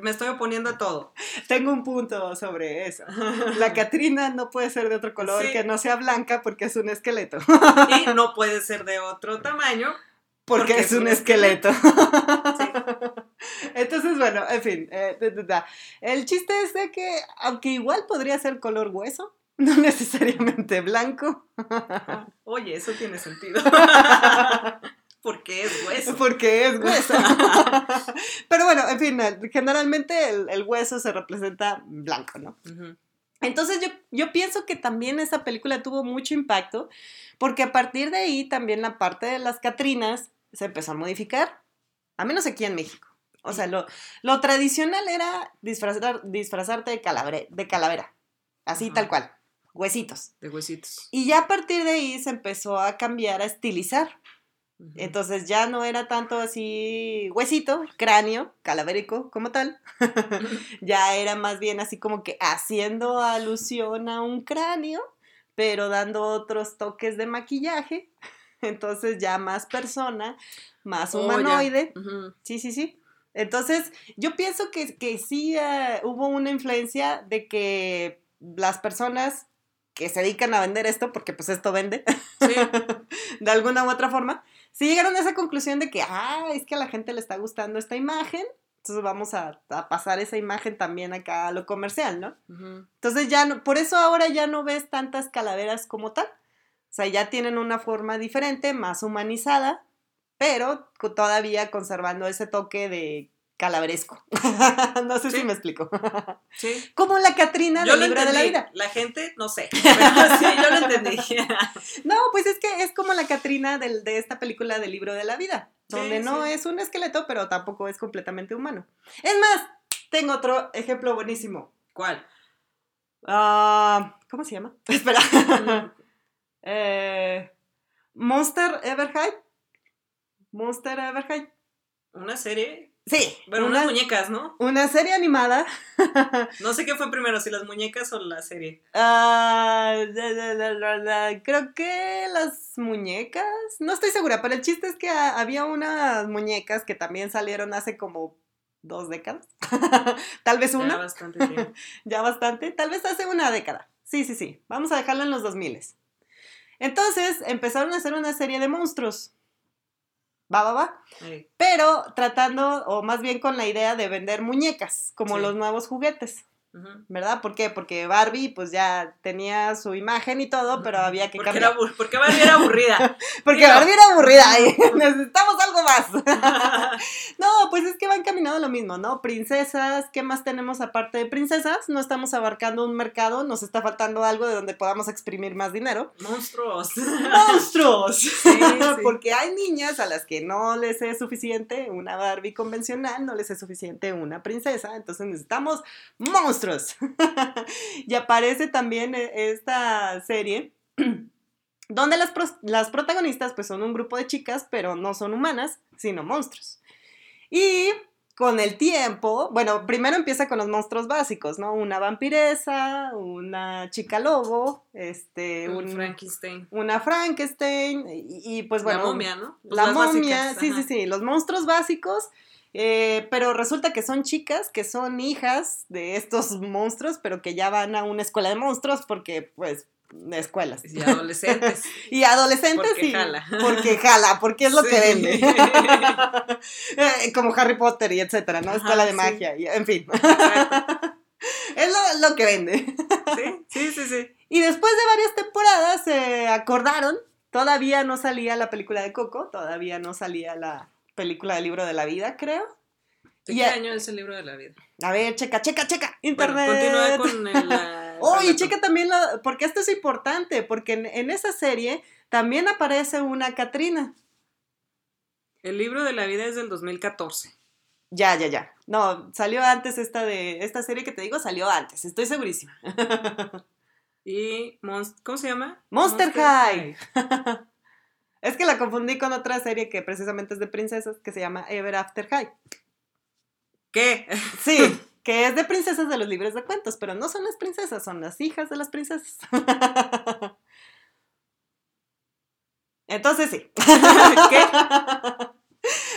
me estoy oponiendo a todo. Tengo un punto sobre eso. La Catrina no puede ser de otro color que no sea blanca porque es un esqueleto. Y no puede ser de otro tamaño porque, es, un esqueleto. Entonces, bueno, en fin. Eh, el chiste es de que, aunque igual podría ser color hueso, no necesariamente blanco. Oye, eso tiene sentido. Porque es hueso. Porque es hueso. Pero bueno, en fin, generalmente el, hueso se representa blanco, ¿no? Entonces yo, yo pienso que también esa película tuvo mucho impacto, porque a partir de ahí también la parte de las Catrinas se empezó a modificar, a menos aquí en México. O sea, lo, lo tradicional era disfrazar, disfrazarte de, calavera, de calavera, así tal cual, huesitos. De huesitos. Y ya a partir de ahí se empezó a cambiar, a estilizar. Entonces ya no era tanto así huesito, cráneo, calavérico como tal. ya era más bien así como que haciendo alusión a un cráneo, pero dando otros toques de Entonces ya más persona, más oh, humanoide. Sí, sí, sí. Entonces, yo pienso que, que sí eh, hubo una influencia de que las personas que se dedican a vender esto, porque pues esto vende, Sí. de alguna u otra forma, sí llegaron a esa conclusión de que, ah, es que a la gente le está gustando esta imagen, entonces vamos a, a pasar esa imagen también acá a lo comercial, ¿no? Entonces ya no, por eso ahora ya no ves tantas calaveras como tal. O sea, ya tienen una forma diferente, más humanizada, pero todavía conservando ese toque de calaveresco. no sé Sí. si me explico. Sí. como la Catrina del libro de la vida. La gente, no sé. Pero sí, yo lo entendí. No, pues es que es como la Catrina del, de esta película del libro de la vida, Sí, donde no es un esqueleto, pero tampoco es completamente humano. Es más, tengo otro ejemplo buenísimo. ¿Cuál? Ah, ¿Cómo se llama? Espera. Eh, Monster Everhide. Monster Everhide. Una serie. Sí, Bueno, una, unas muñecas, ¿no? una serie animada. No sé qué fue primero, si las muñecas o la serie. Ah, la, la, la, creo que las muñecas. No estoy segura, pero el chiste es que había unas muñecas que también salieron hace como dos décadas. Tal vez Ya una, bastante tiempo. ya bastante. Tal vez hace una década. Sí, sí, sí. Vamos a dejarlo en los 2000. Entonces empezaron a hacer una serie de monstruos. Va, va, va. Pero tratando, o más bien con la idea de vender muñecas, como Sí. los nuevos juguetes. ¿Verdad? ¿Por qué? Porque Barbie pues ya tenía su imagen y todo, pero había que Porque, cambiar. era, porque Barbie era aburrida. Porque Digo. Barbie era aburrida y necesitamos algo más. no, pues es que van caminando lo mismo, ¿no? Princesas, ¿qué más tenemos aparte de princesas? No estamos abarcando un mercado, nos está faltando algo de donde podamos exprimir más dinero. Monstruos. ¡Monstruos! sí. Porque hay niñas a las que no les es suficiente una Barbie convencional, no les es suficiente una princesa, entonces necesitamos monstruos. y aparece también eh, esta serie donde las, las protagonistas pues son un grupo de chicas, pero no son humanas, sino monstruos. Y con el tiempo, bueno, primero empieza con los monstruos básicos, ¿no? Una vampiresa, una chica lobo, este, Un un, Frankenstein. una Frankenstein y, y, pues bueno, la momia, ¿no? Pues la momia, básicas, sí, ajá. sí, sí, los monstruos básicos, eh, pero resulta que son chicas, que son hijas de estos monstruos, pero que ya van a una escuela de monstruos porque, pues, de escuelas. Y adolescentes. Y adolescentes Porque y- jala. Porque jala, porque es lo que vende. Eh, Como Harry Potter y etcétera, ¿no? Ajá, Escuela de sí. magia, y, en fin. Es lo, lo que vende. Sí, sí, sí, sí. Y después de varias temporadas se acordaron, todavía no salía la película de Coco, todavía no salía la película del libro de la vida, creo. ¿De Y qué año es el libro de la vida? A ver, checa, checa, checa, Bueno, internet. continúa con el. la- Oh, y checa también, lo- porque esto es importante, porque en, en esa serie también aparece una Catrina. El libro de la vida es del 2014. Ya, ya, ya. No, salió antes esta de esta serie que te digo, salió antes, estoy segurísima. Y. Monst- ¿Cómo se llama? Monster High. Es que la confundí con otra serie que precisamente es de princesas que se llama Ever After High. ¿Qué? Sí, que es de princesas de los libros de cuentos, pero no son las princesas, son las hijas de las princesas. Entonces sí. ¿Qué?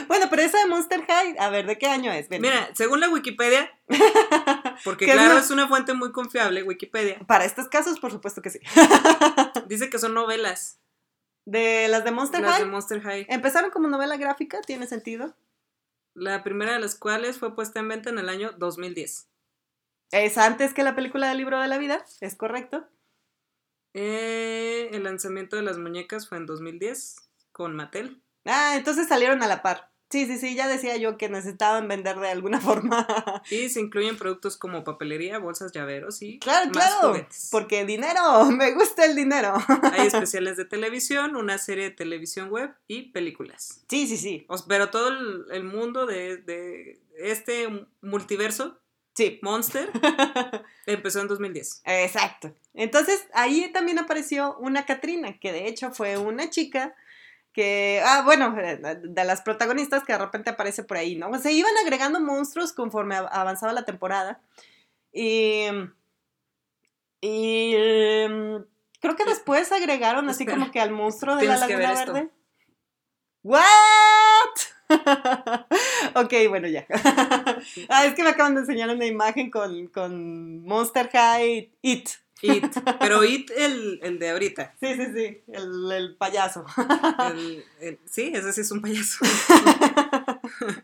Bueno, pero esa de Monster High, a ver, ¿de qué año es? Ven. Mira, según la Wikipedia, porque ¿Qué es claro, es una fuente muy confiable, Wikipedia, Para estos casos, por supuesto que sí. dice que son novelas. De las de Monster Las High, de Monster High. empezaron como novela gráfica, ¿tiene sentido? La primera de las cuales fue puesta en venta en el año 2010. Es antes que la película del libro de la vida, es correcto. Eh, el lanzamiento de las muñecas fue en 2010 con Mattel. Ah, entonces salieron a la par. Sí, sí, sí, ya decía yo que necesitaban vender de alguna forma. Y se incluyen productos como papelería, bolsas, llaveros y claro, más claro. juguetes. Porque dinero, me gusta el dinero. Hay especiales de televisión, una serie de televisión web y películas. Sí, sí, sí. Pero todo el, mundo de, de este multiverso, Sí, Monster, empezó en 2010. exacto. Entonces ahí también apareció una Catrina, que de hecho fue una chica que, ah, bueno, de las protagonistas que de repente aparece por ahí, ¿no? Se iban agregando monstruos conforme av- avanzaba la temporada. Y. Y. em, creo que después agregaron así Espera. como que al monstruo de la Laguna esto. Verde. ¿What? ok, bueno, ya. ah, es que me acaban de enseñar una imagen con, con Monster High It. It. Pero It, el, el de ahorita. Sí, sí, sí. El, el payaso. El- sí, ese sí es un payaso.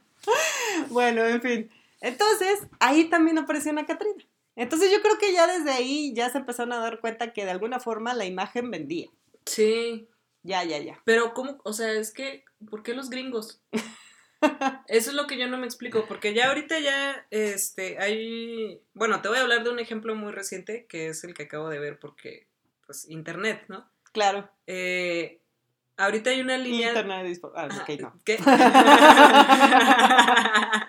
bueno, en fin. Entonces, ahí también apareció una Catrina. Entonces yo creo que ya desde ahí ya se empezaron a dar cuenta que de alguna forma la imagen vendía. Sí. Ya, ya, ya. Pero, ¿cómo? O sea, es que, ¿por qué los gringos? Eso es lo que yo no me explico, porque ya ahorita ya, este, hay, bueno, te voy a hablar de un ejemplo muy reciente, que es el que acabo de ver, porque, pues, internet, ¿no? Claro. Eh, ahorita hay una línea... Internet Ah, ok, no. ¿Qué?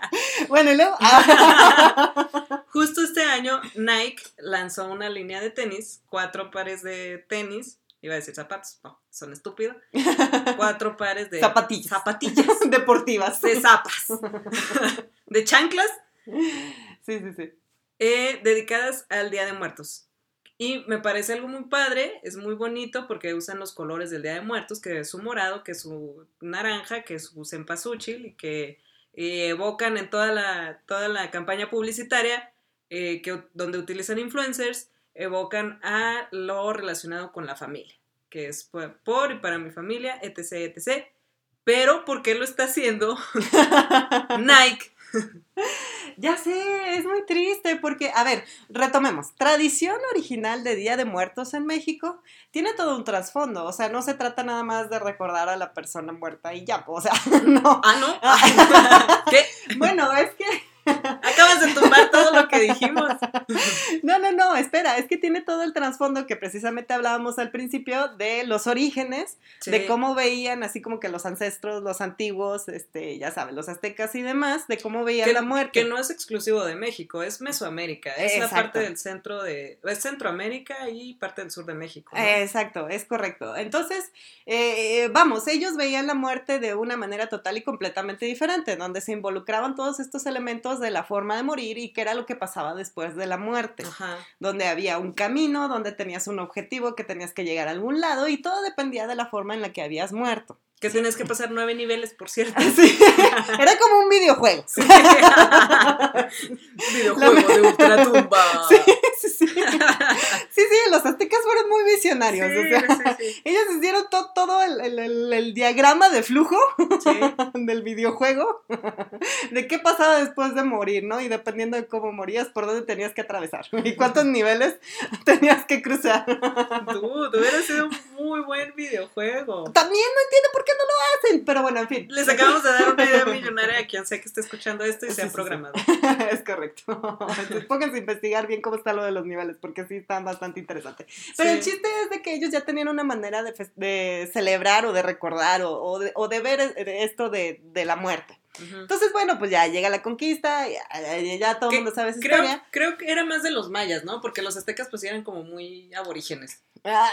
Bueno, y luego. Justo este año, Nike lanzó una línea de tenis, cuatro pares de tenis, iba a decir zapatos, no, son estúpidos, cuatro pares de Zapatillas. zapatillas, deportivas. de zapas, de chanclas, Sí, sí, sí. eh, dedicadas al Día de Muertos. Y me parece algo muy padre, es muy bonito porque usan los colores del Día de Muertos, que es su morado, que es su naranja, que es su cempasúchil y que eh, evocan en toda la, toda la campaña publicitaria eh, que, donde utilizan influencers, evocan a lo relacionado con la familia, que es por, por y para mi familia, etc, etc. Pero, ¿por qué lo está haciendo Nike? Ya sé, es muy triste porque, a ver, retomemos. Tradición original de Día de Muertos en México tiene todo un trasfondo. O sea, no se trata nada más de recordar a la persona muerta y ya. O sea, no. Ah, no. ¿Qué? Bueno, es que Acabas de tumbar todo lo que dijimos. No, no, no, espera, es que tiene todo el trasfondo que precisamente hablábamos al principio de los orígenes, de cómo veían así como que los ancestros, los antiguos, este, ya sabes, los aztecas y demás, de cómo veían que, la muerte. que no es exclusivo de México, es Mesoamérica, es la parte del centro de, es Centroamérica y parte del sur de México. ¿no? Exacto, es correcto. Entonces, eh, vamos, ellos veían la muerte de una manera total y completamente diferente, donde se involucraban todos estos elementos de la forma de morir y qué era lo que pasaba después de la muerte, Ajá. donde había un camino, donde tenías un objetivo, que tenías que llegar a algún lado y todo dependía de la forma en la que habías muerto. Que tienes que pasar nueve niveles, por cierto. Sí, era como un videojuego. Sí. Videojuego de ultratumba. Sí, sí, sí. Visionarios. o sea, sí, sí, ellos hicieron to- todo el, el- el- el diagrama de flujo del videojuego de qué pasaba después de morir, ¿no? Y dependiendo de cómo morías, por dónde tenías que atravesar y cuántos niveles tenías que cruzar. Dude, hubiera sido un muy buen videojuego. También no entiendo por qué no lo hacen, pero bueno, en fin. Les acabamos de dar una idea millonaria a quien sea que esté escuchando esto y Sí, se ha sí, sí. programado. es correcto. Entonces, pónganse a investigar bien cómo está lo de los niveles, porque sí están bastante interesantes. Pero el Sí. Chiste es de que ellos ya tenían una manera de, de celebrar o de recordar o, o de, o de ver eh, esto de, de la muerte. Entonces, bueno, pues ya llega la conquista, ya, ya- ya todo el mundo sabe esa Creo, historia. creo que era más de los mayas, ¿no? Porque los aztecas pues eran como muy aborígenes. Ah,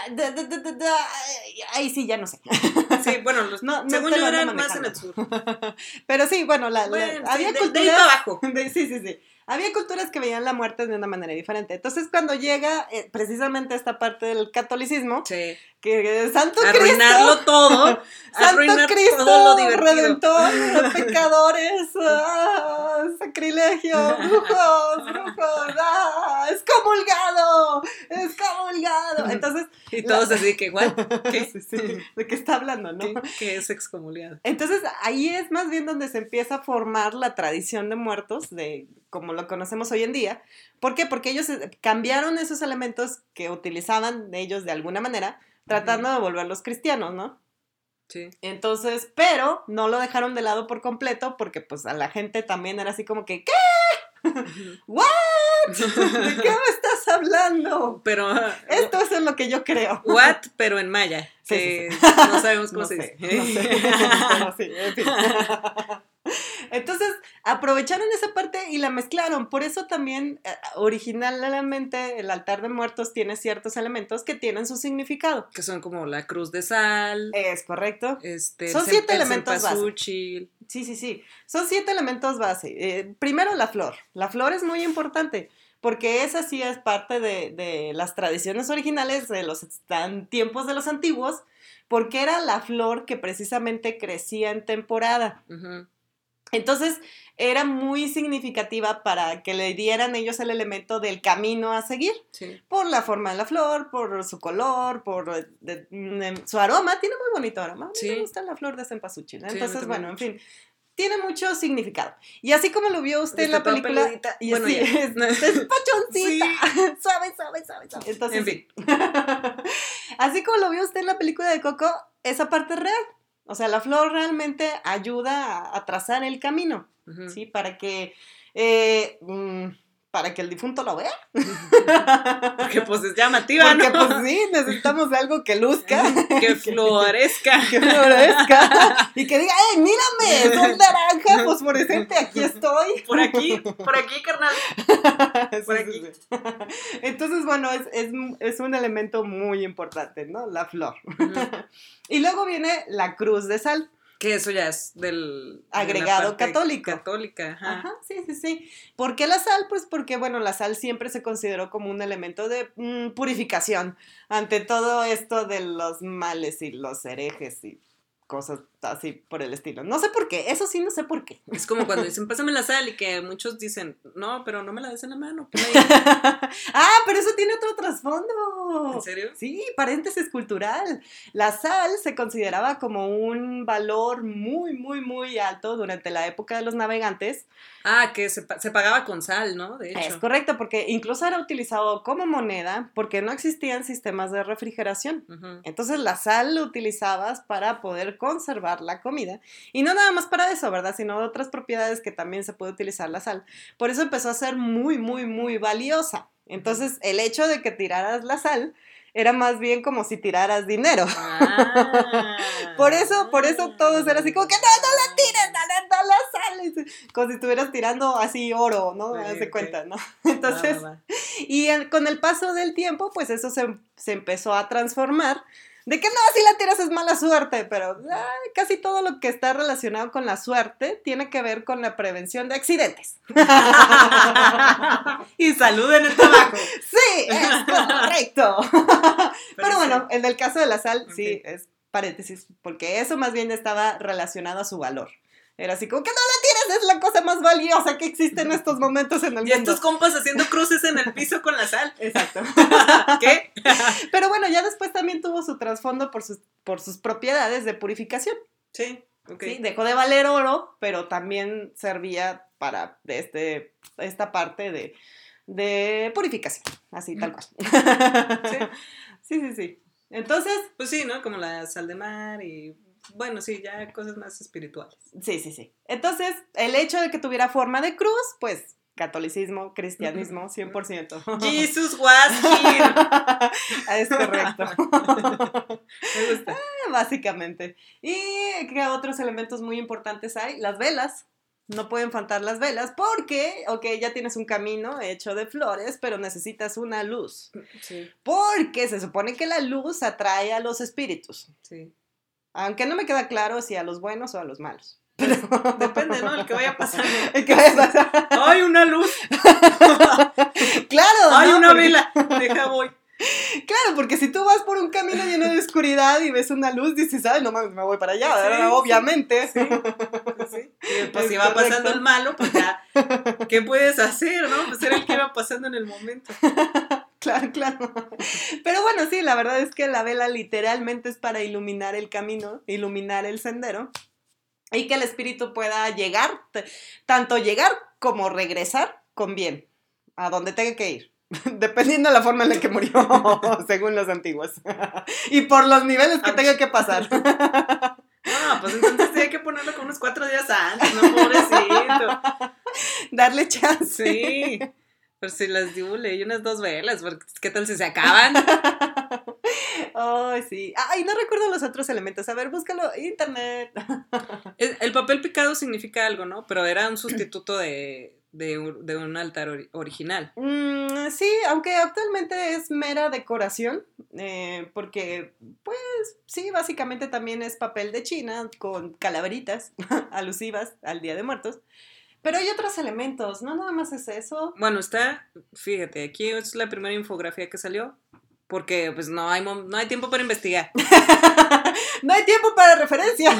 Ahí sí, ya no sé. Sí, bueno, los, No, según yo eran más en el sur. Pero sí, bueno, la, la- Bueno, sí, había de- de ahí culturas... para abajo. de- sí, sí, sí. Había culturas que veían la muerte de una manera diferente. Entonces, cuando llega eh, precisamente esta parte del catolicismo, Sí. que Santo Arruinarlo Cristo, todo. Santo Cristo, todo lo redentor de pecadores, ah, sacrilegio, brujos, brujos, ah, excomulgado, excomulgado. Entonces, Y todos así de que, ¿what? ¿Qué? Sí, sí, ¿de qué está hablando, no? ¿Qué, qué es excomulgado? Entonces ahí es más bien donde se empieza a formar la tradición de muertos, de como lo conocemos hoy en día. ¿Por qué? Porque ellos eh, cambiaron esos elementos que utilizaban ellos de alguna manera, tratando de volverlos cristianos, ¿no? Sí. Entonces, pero no lo dejaron de lado por completo porque pues a la gente también era así como que, ¿qué? ¿What? ¿De qué me estás hablando? Pero, Esto es en lo que yo creo. what, pero en maya. Sí, no sabemos cómo No se sé, dice. no sé, pero sí, en fin. Entonces, aprovecharon esa parte y la mezclaron. Por eso también, eh, originalmente, el altar de muertos tiene ciertos elementos que tienen su significado. que son como la cruz de sal. Es correcto. Este, Son siete el elementos base. Sí, sí, sí. Son siete elementos base. Eh, primero, la flor. La flor es muy importante porque esa sí es parte de, las tradiciones originales de los tan- tiempos de los antiguos, porque era la flor que precisamente crecía en temporada. Ujú. Entonces, era muy significativa para que le dieran ellos el elemento del camino a seguir. Sí. Por la forma de la flor, por su color, por eh, de- mm, su aroma. Tiene muy bonito aroma. A mí Sí. me gusta la flor de cempasúchil. Entonces, bueno, en fin. Tiene mucho significado. Y así como lo vio usted en Está la película. peludita. Y Bueno, así, ya. es, despachoncita. Suave, suave, suave, suave. Entonces, En fin. Así como lo vio usted en la película de Coco, esa parte es real. O sea, la flor realmente ayuda a, a trazar el camino. ¿sí? Para que, eh, mm, para que el difunto lo vea. Porque pues es llamativa, Porque ¿no? pues sí, necesitamos algo que luzca. que florezca. que florezca y que diga, ¡eh, mírame! Soy naranja fosforescente, aquí estoy. Por aquí, por aquí, carnal. Por aquí. Entonces, bueno, es, es, es un elemento muy importante, ¿no? La flor. Y luego viene la cruz de sal. Que eso ya es del... de Agregado parte católico. Católica, ajá. Ajá, sí, sí, sí. ¿Por qué la sal? Pues porque, bueno, la sal siempre se consideró como un elemento de mm, purificación ante todo esto de los males y los herejes y cosas así por el estilo. No sé por qué, eso sí, no sé por qué. Es como cuando dicen, pásame la sal y que muchos dicen, no, pero no me la des en la mano. ponla ahí". ah, pero eso tiene otro trasfondo. ¿En serio? Sí, paréntesis cultural. La sal se consideraba como un valor muy, muy, muy alto durante la época de los navegantes. Ah, que se, pa- se pagaba con sal, ¿no? De Es hecho. correcto, porque incluso era utilizado como moneda porque no existían sistemas de refrigeración. Entonces la sal lo utilizabas para poder conservar la comida. Y no nada más para eso, ¿verdad? Sino otras propiedades que también se puede utilizar la sal. Por eso empezó a ser muy, muy, muy valiosa. Entonces el hecho de que tiraras la sal era más bien como si tiraras dinero. Ah. Por eso, por eso todos eran así como que no, no la tires, no la sales. Como si estuvieras tirando así oro, ¿no? Sí, Haz de ok. cuenta, ¿no? Entonces, y con el paso del tiempo, pues eso se, se empezó a transformar. De que no, si la tiras es mala suerte, pero ay, casi todo lo que está relacionado con la suerte tiene que ver con la prevención de accidentes. y salud en el tabaco. Sí, es correcto. Pero, bueno, el del caso de la sal, sí, es paréntesis, porque eso más bien estaba relacionado a su valor. Era así como que no la es la cosa más valiosa que existe en estos momentos en el Y mundo. estos compas haciendo cruces en el piso con la sal. Exacto. ¿Qué? Pero bueno, ya después también tuvo su trasfondo por sus, por sus propiedades de purificación. Sí, ok. ¿sí? Dejó de valer oro, pero también servía para este, esta parte de, de purificación, así tal cual. Sí. sí, sí, sí. Entonces, Pues sí, ¿no? Como la sal de mar y. Bueno, sí, ya cosas más espirituales. sí, sí, sí. Entonces, el hecho de que tuviera forma de cruz, pues, catolicismo, cristianismo, 100%. Jesus was here. es correcto. Me gusta. Básicamente. ¿Y qué otros elementos muy importantes hay? Las velas. No pueden faltar las velas porque, ok, ya tienes un camino hecho de flores, pero necesitas una luz. Sí, Porque se supone que la luz atrae a los espíritus. sí. Aunque no me queda claro si a los buenos o a los malos. Depende, ¿no? El que vaya pasando. El que vaya. ¡Ay, una luz! Claro. ¡Ay, ¿no? una Porque- vela! Deja voy. Claro, porque si tú vas por un camino lleno de oscuridad y ves una luz, dices, ay, no mames, me voy para allá, Sí, ¿verdad? sí. obviamente. Sí, sí. Y pues Es si va correcto. pasando el malo, pues ya, ¿qué puedes hacer, no? Pues era el que iba pasando en el momento. Claro, claro. Pero bueno, sí, la verdad es que la vela literalmente es para iluminar el camino, iluminar el sendero y que el espíritu pueda llegar, tanto llegar como regresar con bien, a donde tenga que ir. Dependiendo de la forma en la que murió, según los antiguos. y por los niveles que tenga que pasar. No, pues entonces sí hay que ponerlo como unos cuatro días antes, no, pobrecito. Darle chance. Sí. Pero si las dio, leí unas dos velas, porque ¿qué tal si se acaban? Ay, sí. Ay, no recuerdo los otros elementos. A ver, búscalo. Internet. El el papel picado significa algo, ¿no? Pero era un sustituto de, de, un- de un altar ori- original. Mm, sí, aunque actualmente es mera decoración, eh, porque, pues, sí, básicamente también es papel de China con calaveritas alusivas al Día de Muertos. Pero hay otros elementos, no nada más es eso. Bueno, está, fíjate, aquí es la primera infografía que salió, porque pues no hay, no hay tiempo para investigar, no hay tiempo para referencias.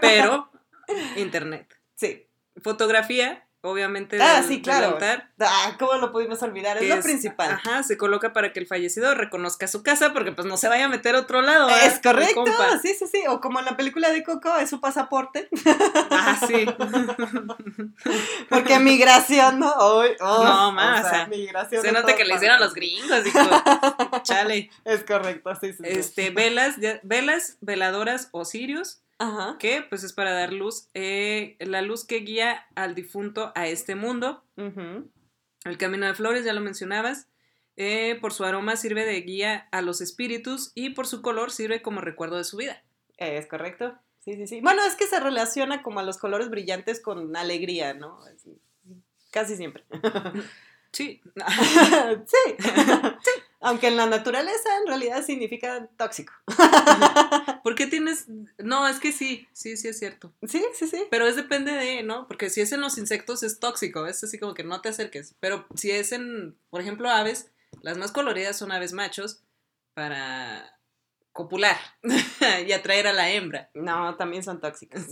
pero internet. sí, Fotografía, obviamente. Ah, del- sí, del claro. altar, Ah, ¿cómo lo pudimos olvidar? Es lo principal. Ajá, se coloca para que el fallecido reconozca su casa porque pues no se vaya a meter a otro lado. Es correcto, sí, sí, sí. O como en la película de Coco, es su pasaporte. Ah, sí. Porque migración, ¿no? Hoy, oh, No, más, o sea, migración se nota que le hicieron a los gringos, dijo. Chale. Es correcto, sí, sí. sí. Este, velas, velas, veladoras o cirios, Ajá. que pues es para dar luz, eh, la luz que guía al difunto a este mundo. El camino de flores, ya lo mencionabas. eh, por su aroma sirve de guía a los espíritus y por su color sirve como recuerdo de su vida. Es correcto. Sí, sí, sí. Bueno, es que se relaciona como a los colores brillantes con alegría, ¿no? Es- Casi siempre. Sí. sí. Aunque en la naturaleza en realidad significa tóxico. ¿Por qué tienes.? No, es que sí, sí, sí es cierto. Sí, sí, sí. Pero es depende de, ¿no? Porque si es en los insectos es tóxico, es así como que no te acerques. Pero si es en, por ejemplo, aves, las más coloridas son aves machos para copular y atraer a la hembra. No, también son tóxicas.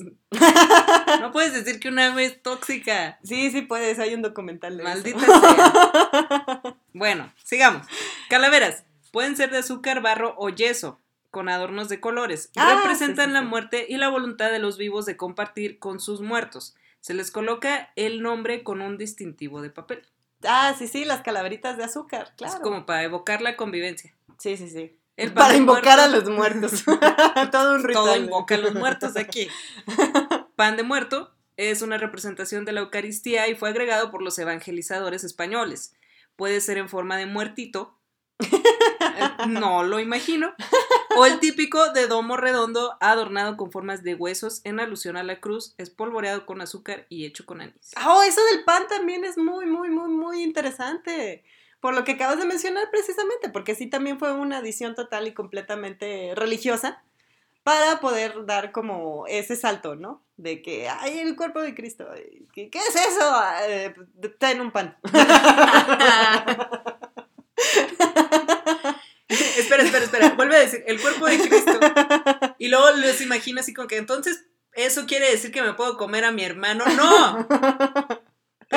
No puedes decir que una ave es tóxica. Sí, sí puedes, hay un documental de eso. Maldita sea. Bueno, sigamos. Calaveras. Pueden ser de azúcar, barro o yeso, con adornos de colores. Ah, Representan sí, sí, la muerte y la voluntad de los vivos de compartir con sus muertos. Se les coloca el nombre con un distintivo de papel. Ah, sí, sí, las calaveritas de azúcar, claro. Es como para evocar la convivencia. Sí, sí, sí. El Para invocar a los muertos. Todo un ritual. Todo invoca a los muertos aquí. Pan de muerto es una representación de la Eucaristía y fue agregado por los evangelizadores españoles. Puede ser en forma de muertito. Eh, No lo imagino. O el típico de domo redondo adornado con formas de huesos en alusión a la cruz, espolvoreado con azúcar y hecho con anís. Oh, eso del pan también es muy, muy, muy, muy interesante. Por lo que acabas de mencionar precisamente, porque sí también fue una adición total y completamente religiosa para poder dar como ese salto, ¿no? De que, ay, el cuerpo de Cristo, ¿qué, qué es eso? Ah, eh, ten un pan. espera, espera, espera. Vuelve a decir, el cuerpo de Cristo. Y luego les imagino así como que entonces, ¿eso quiere decir que me puedo comer a mi hermano? ¡No!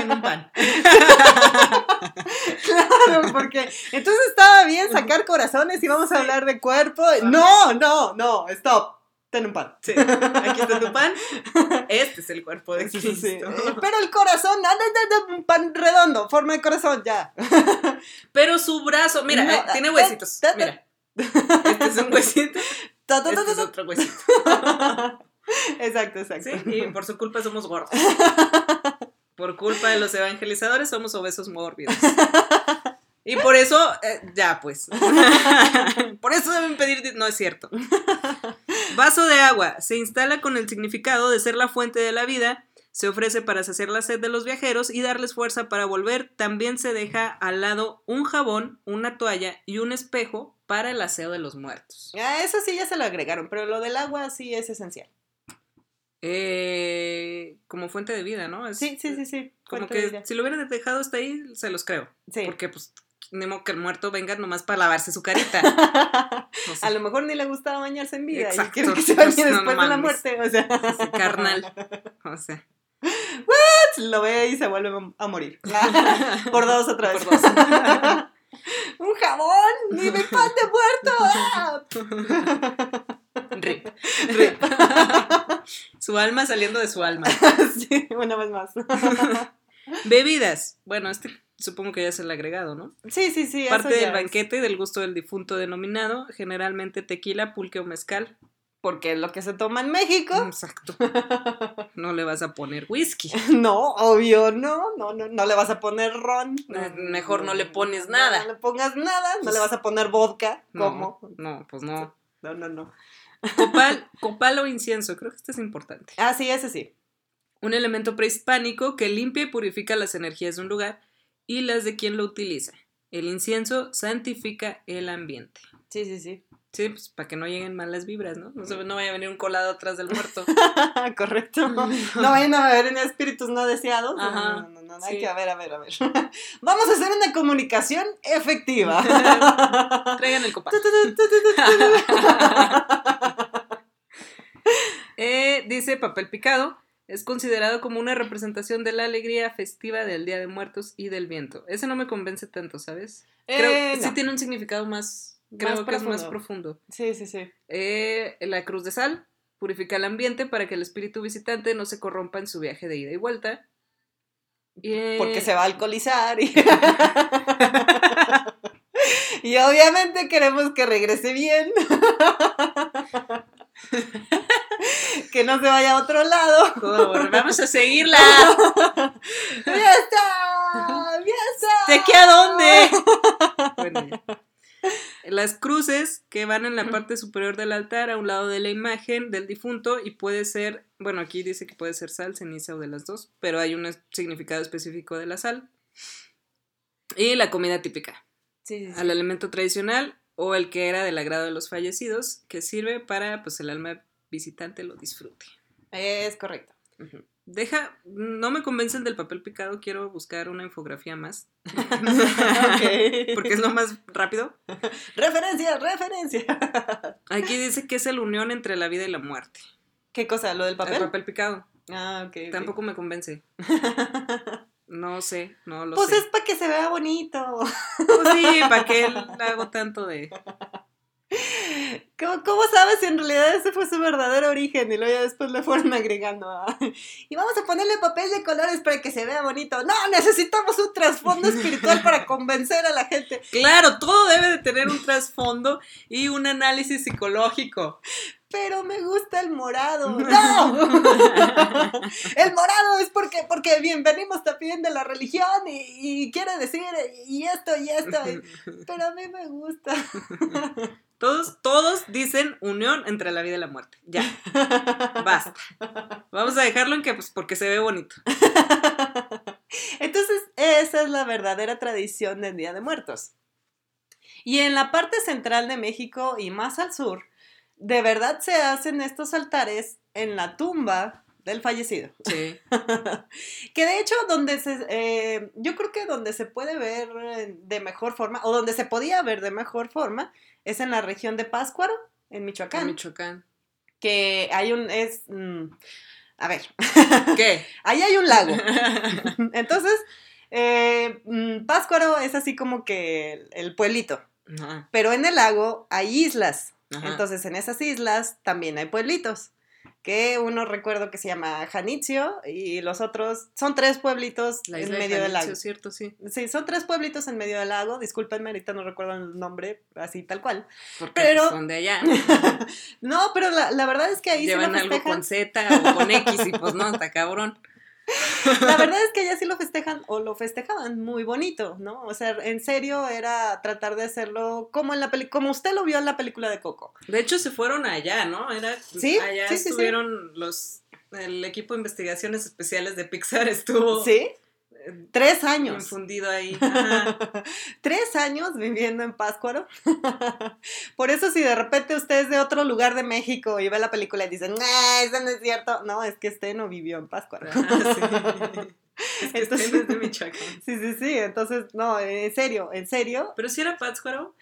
En un pan. Claro, porque entonces estaba bien sacar corazones y vamos a hablar de cuerpo. No, no, no, stop. Ten un pan. Sí. Aquí está tu pan. Este es el cuerpo de Cristo. sí, sí. Pero el corazón, ah, no, no, no, un pan redondo, forma de corazón, ya. Pero su brazo, mira, No, eh, tiene huesitos. Mira. Este es un huesito. Este es otro huesito. Exacto, exacto. Sí, y por su culpa somos gordos. Por culpa de los evangelizadores somos obesos mórbidos. Y por eso, eh, ya pues. Por eso deben pedir. di- No es cierto. Vaso de agua. Se instala con el significado de ser la fuente de la vida. Se ofrece para saciar la sed de los viajeros y darles fuerza para volver. También se deja al lado un jabón, una toalla y un espejo para el aseo de los muertos. Ah, eso sí ya se lo agregaron, pero lo del agua sí es esencial. Eh, como fuente de vida, ¿no? Es- Sí, sí, sí, sí. Como de que vida. si lo hubieran dejado hasta ahí, se los creo. Sí. Porque, pues, ni modo que el muerto venga nomás para lavarse su carita. O sea, A lo mejor ni le gustaba bañarse en vida Exacto. y quiere que se bañe Pues, después no de la muerte. O sea, carnal. O sea, lo ve y se vuelve a morir. Por dos otra vez. por dos. ¡Un jabón! ¡Ni mi pan de muerto! ¡Ah! Rip. su alma saliendo de su alma. Sí, una vez más. Bebidas. Bueno, este supongo que ya es el agregado, ¿no? Sí, sí, sí. Parte del es. banquete y del gusto del difunto denominado, generalmente tequila, pulque o mezcal. Porque es lo que se toma en México. Exacto. No le vas a poner whisky. No, obvio, no, no, no, no le vas a poner ron. Mejor no le pones nada. No le pongas nada, no le vas a poner vodka. ¿Cómo? no, pues no. No, no, no. Copal, copal o incienso, creo que este es importante. Ah, sí, ese sí. Un elemento prehispánico que limpia y purifica las energías de un lugar y las de quien lo utiliza. El incienso santifica el ambiente. Sí, sí, sí. Sí, pues para que no lleguen malas vibras, ¿no? No, se- no vaya a venir un colado atrás del muerto. Correcto. No vayan a en espíritus no deseados. Ajá, No, no, no, no, hay que, a ver, a ver, a ver. Vamos a hacer una comunicación efectiva. Traigan el tu. Eh, dice papel picado. Es considerado como una representación de la alegría festiva del Día de Muertos y del viento. Ese no me convence tanto, ¿sabes? Creo Eh, sí tiene un significado más, creo que es más profundo. Sí, sí, sí. Eh, la cruz de sal purifica el ambiente para que el espíritu visitante no se corrompa en su viaje de ida y vuelta. Y, Porque se va a alcoholizar y... y obviamente queremos que regrese bien. que no se vaya a otro lado. Vamos a seguirla. ¡Ya está! ¡Ya está! ¿De qué a dónde? Bueno, ya. Las cruces que van en la parte superior del altar a un lado de la imagen del difunto y puede ser, bueno, aquí dice que puede ser sal, ceniza o de las dos, pero hay un significado específico de la sal. Y la comida típica, Sí, sí, sí. al alimento tradicional o el que era del agrado de los fallecidos, que sirve para pues el alma visitante lo disfrute. Es correcto. Deja, no me convencen del papel picado, quiero buscar una infografía más, porque es lo más rápido. Referencia, referencia. Aquí dice que es la unión entre la vida y la muerte. ¿Qué cosa? ¿Lo del papel? El papel picado. Ah, ok. Tampoco me convence. No sé, no lo Pues sé. es para que se vea bonito. Pues sí, ¿para qué le hago tanto de...? ¿Cómo, cómo sabes si en realidad ese fue su verdadero origen? Y luego ya después le fueron agregando. Y vamos a ponerle papel de colores para que se vea bonito. No, necesitamos un trasfondo espiritual para convencer a la gente. Claro, todo debe de tener un trasfondo y un análisis psicológico. Pero me gusta el morado. ¡No! El morado es porque, porque bien, venimos también de la religión y, y quiere decir y esto y esto. y- pero a mí me gusta. Todos, todos dicen unión entre la vida y la muerte. Ya, basta. Vamos a dejarlo en que, pues, porque se ve bonito. Entonces, esa es la verdadera tradición del Día de Muertos. Y en la parte central de México y más al sur, de verdad se hacen estos altares en la tumba del fallecido. Sí. Que de hecho, donde se, eh, yo creo que donde se puede ver de mejor forma, o donde se podía ver de mejor forma, es en la región de Páscuaro, en Michoacán. Michoacán. que hay un, es, mm, a ver, ¿Qué? ahí hay un lago. Entonces, eh, mm, Páscuaro es así como que el, el pueblito, Ajá, pero en el lago hay islas. ajá. Entonces, en esas islas también hay pueblitos. Que uno recuerdo que se llama Janitzio y los otros son tres pueblitos en medio del lago. ¿cierto? Sí. Sí, son tres pueblitos en medio del lago. Discúlpenme, ahorita no recuerdo el nombre así tal cual. Porque Pero- pues, son de allá. No, pero la, la verdad es que ahí Llevan sí lo algo con Z o con X y pues no, está cabrón. La verdad es que allá sí lo festejan o lo festejaban muy bonito, ¿no? O sea, en serio era tratar de hacerlo como en la peli como usted lo vio en la película de Coco. De hecho, se fueron allá, ¿no? Era, Sí, allá sí, sí, sí. estuvieron los. El equipo de investigaciones especiales de Pixar estuvo ¿Sí? Tres años. infundido ahí. Tres años viviendo en Páscuaro. Por eso si de repente usted es de otro lugar de México y ve la película y dicen, "Nah, eso no es cierto. No, es que usted no vivió en Páscuaro. Ah, sí. Es que Entonces- este no es de Michoacán. Sí, sí, sí. Entonces, no, en serio, en serio. Pero si era Pátzcuaro.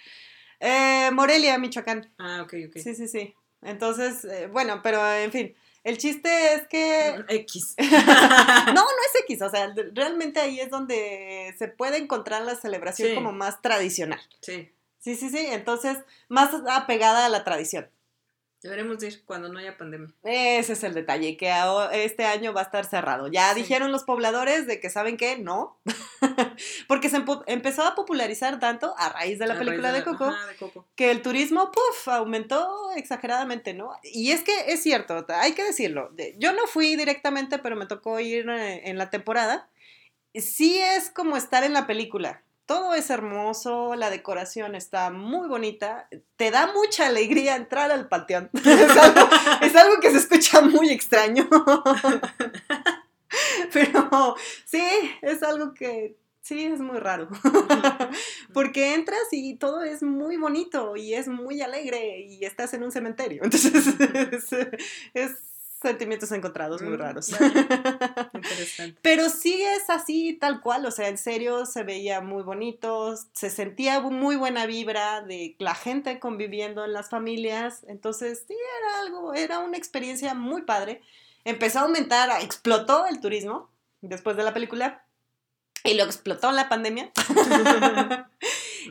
Eh, Morelia, Michoacán. Ah, ok, ok. Sí, sí, sí. Entonces, eh, bueno, pero en fin, el chiste es que... X. No, no es X, o sea, realmente ahí es donde se puede encontrar la celebración Sí. como más tradicional. Sí. Sí, sí, sí, entonces más apegada a la tradición. Deberemos de ir cuando no haya pandemia. Ese es el detalle, que este año va a estar cerrado. Ya Sí. dijeron los pobladores de que saben que no, porque se empezó a popularizar tanto a raíz de la A película de Coco. Ajá, de Coco. que el turismo, puff, aumentó exageradamente, ¿no? Y es que es cierto, hay que decirlo. de- Yo no fui directamente, pero me tocó ir eh, en la temporada. Sí es como estar en la película. Todo es hermoso, la decoración está muy bonita, te da mucha alegría entrar al panteón. Es algo, es algo que se escucha muy extraño. Pero sí, es algo que sí es muy raro. Porque entras y todo es muy bonito y es muy alegre y estás en un cementerio. Entonces es, es sentimientos encontrados muy Mm, raros. Interesante. Pero sí es así tal cual, o sea, en serio se veía muy bonito, se sentía muy buena vibra de la gente conviviendo en las familias, entonces sí era algo, era una experiencia muy padre empezó a aumentar, explotó el turismo después de la película y lo explotó la pandemia.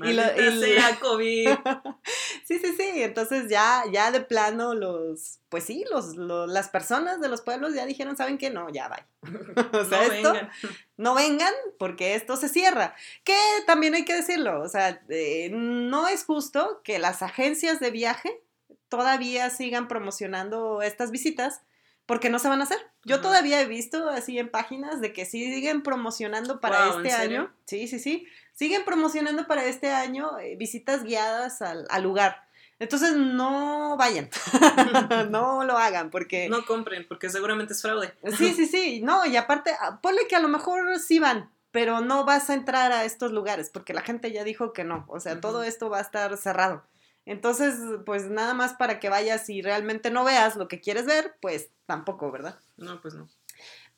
y lo, y sea COVID. sí, sí, sí. Entonces ya, ya de plano los, pues sí, los, las personas de los pueblos ya dijeron, ¿saben qué? No, ya va. o sea, no esto, vengan. no vengan porque esto se cierra. Que también hay que decirlo, o sea, eh, no es justo que las agencias de viaje todavía sigan promocionando estas visitas porque no se van a hacer. Yo todavía he visto así en páginas de que siguen promocionando para este año. Sí, sí, sí. Siguen promocionando para este año eh, visitas guiadas al, lugar. Entonces no vayan, no lo hagan porque... No compren porque seguramente es fraude. sí, sí, sí, no, y aparte, ah, ponle que a lo mejor sí van, pero no vas a entrar a estos lugares porque la gente ya dijo que no, o sea, todo esto va a estar cerrado. Entonces, pues nada más para que vayas y realmente no veas lo que quieres ver, pues tampoco, ¿verdad? No, pues no.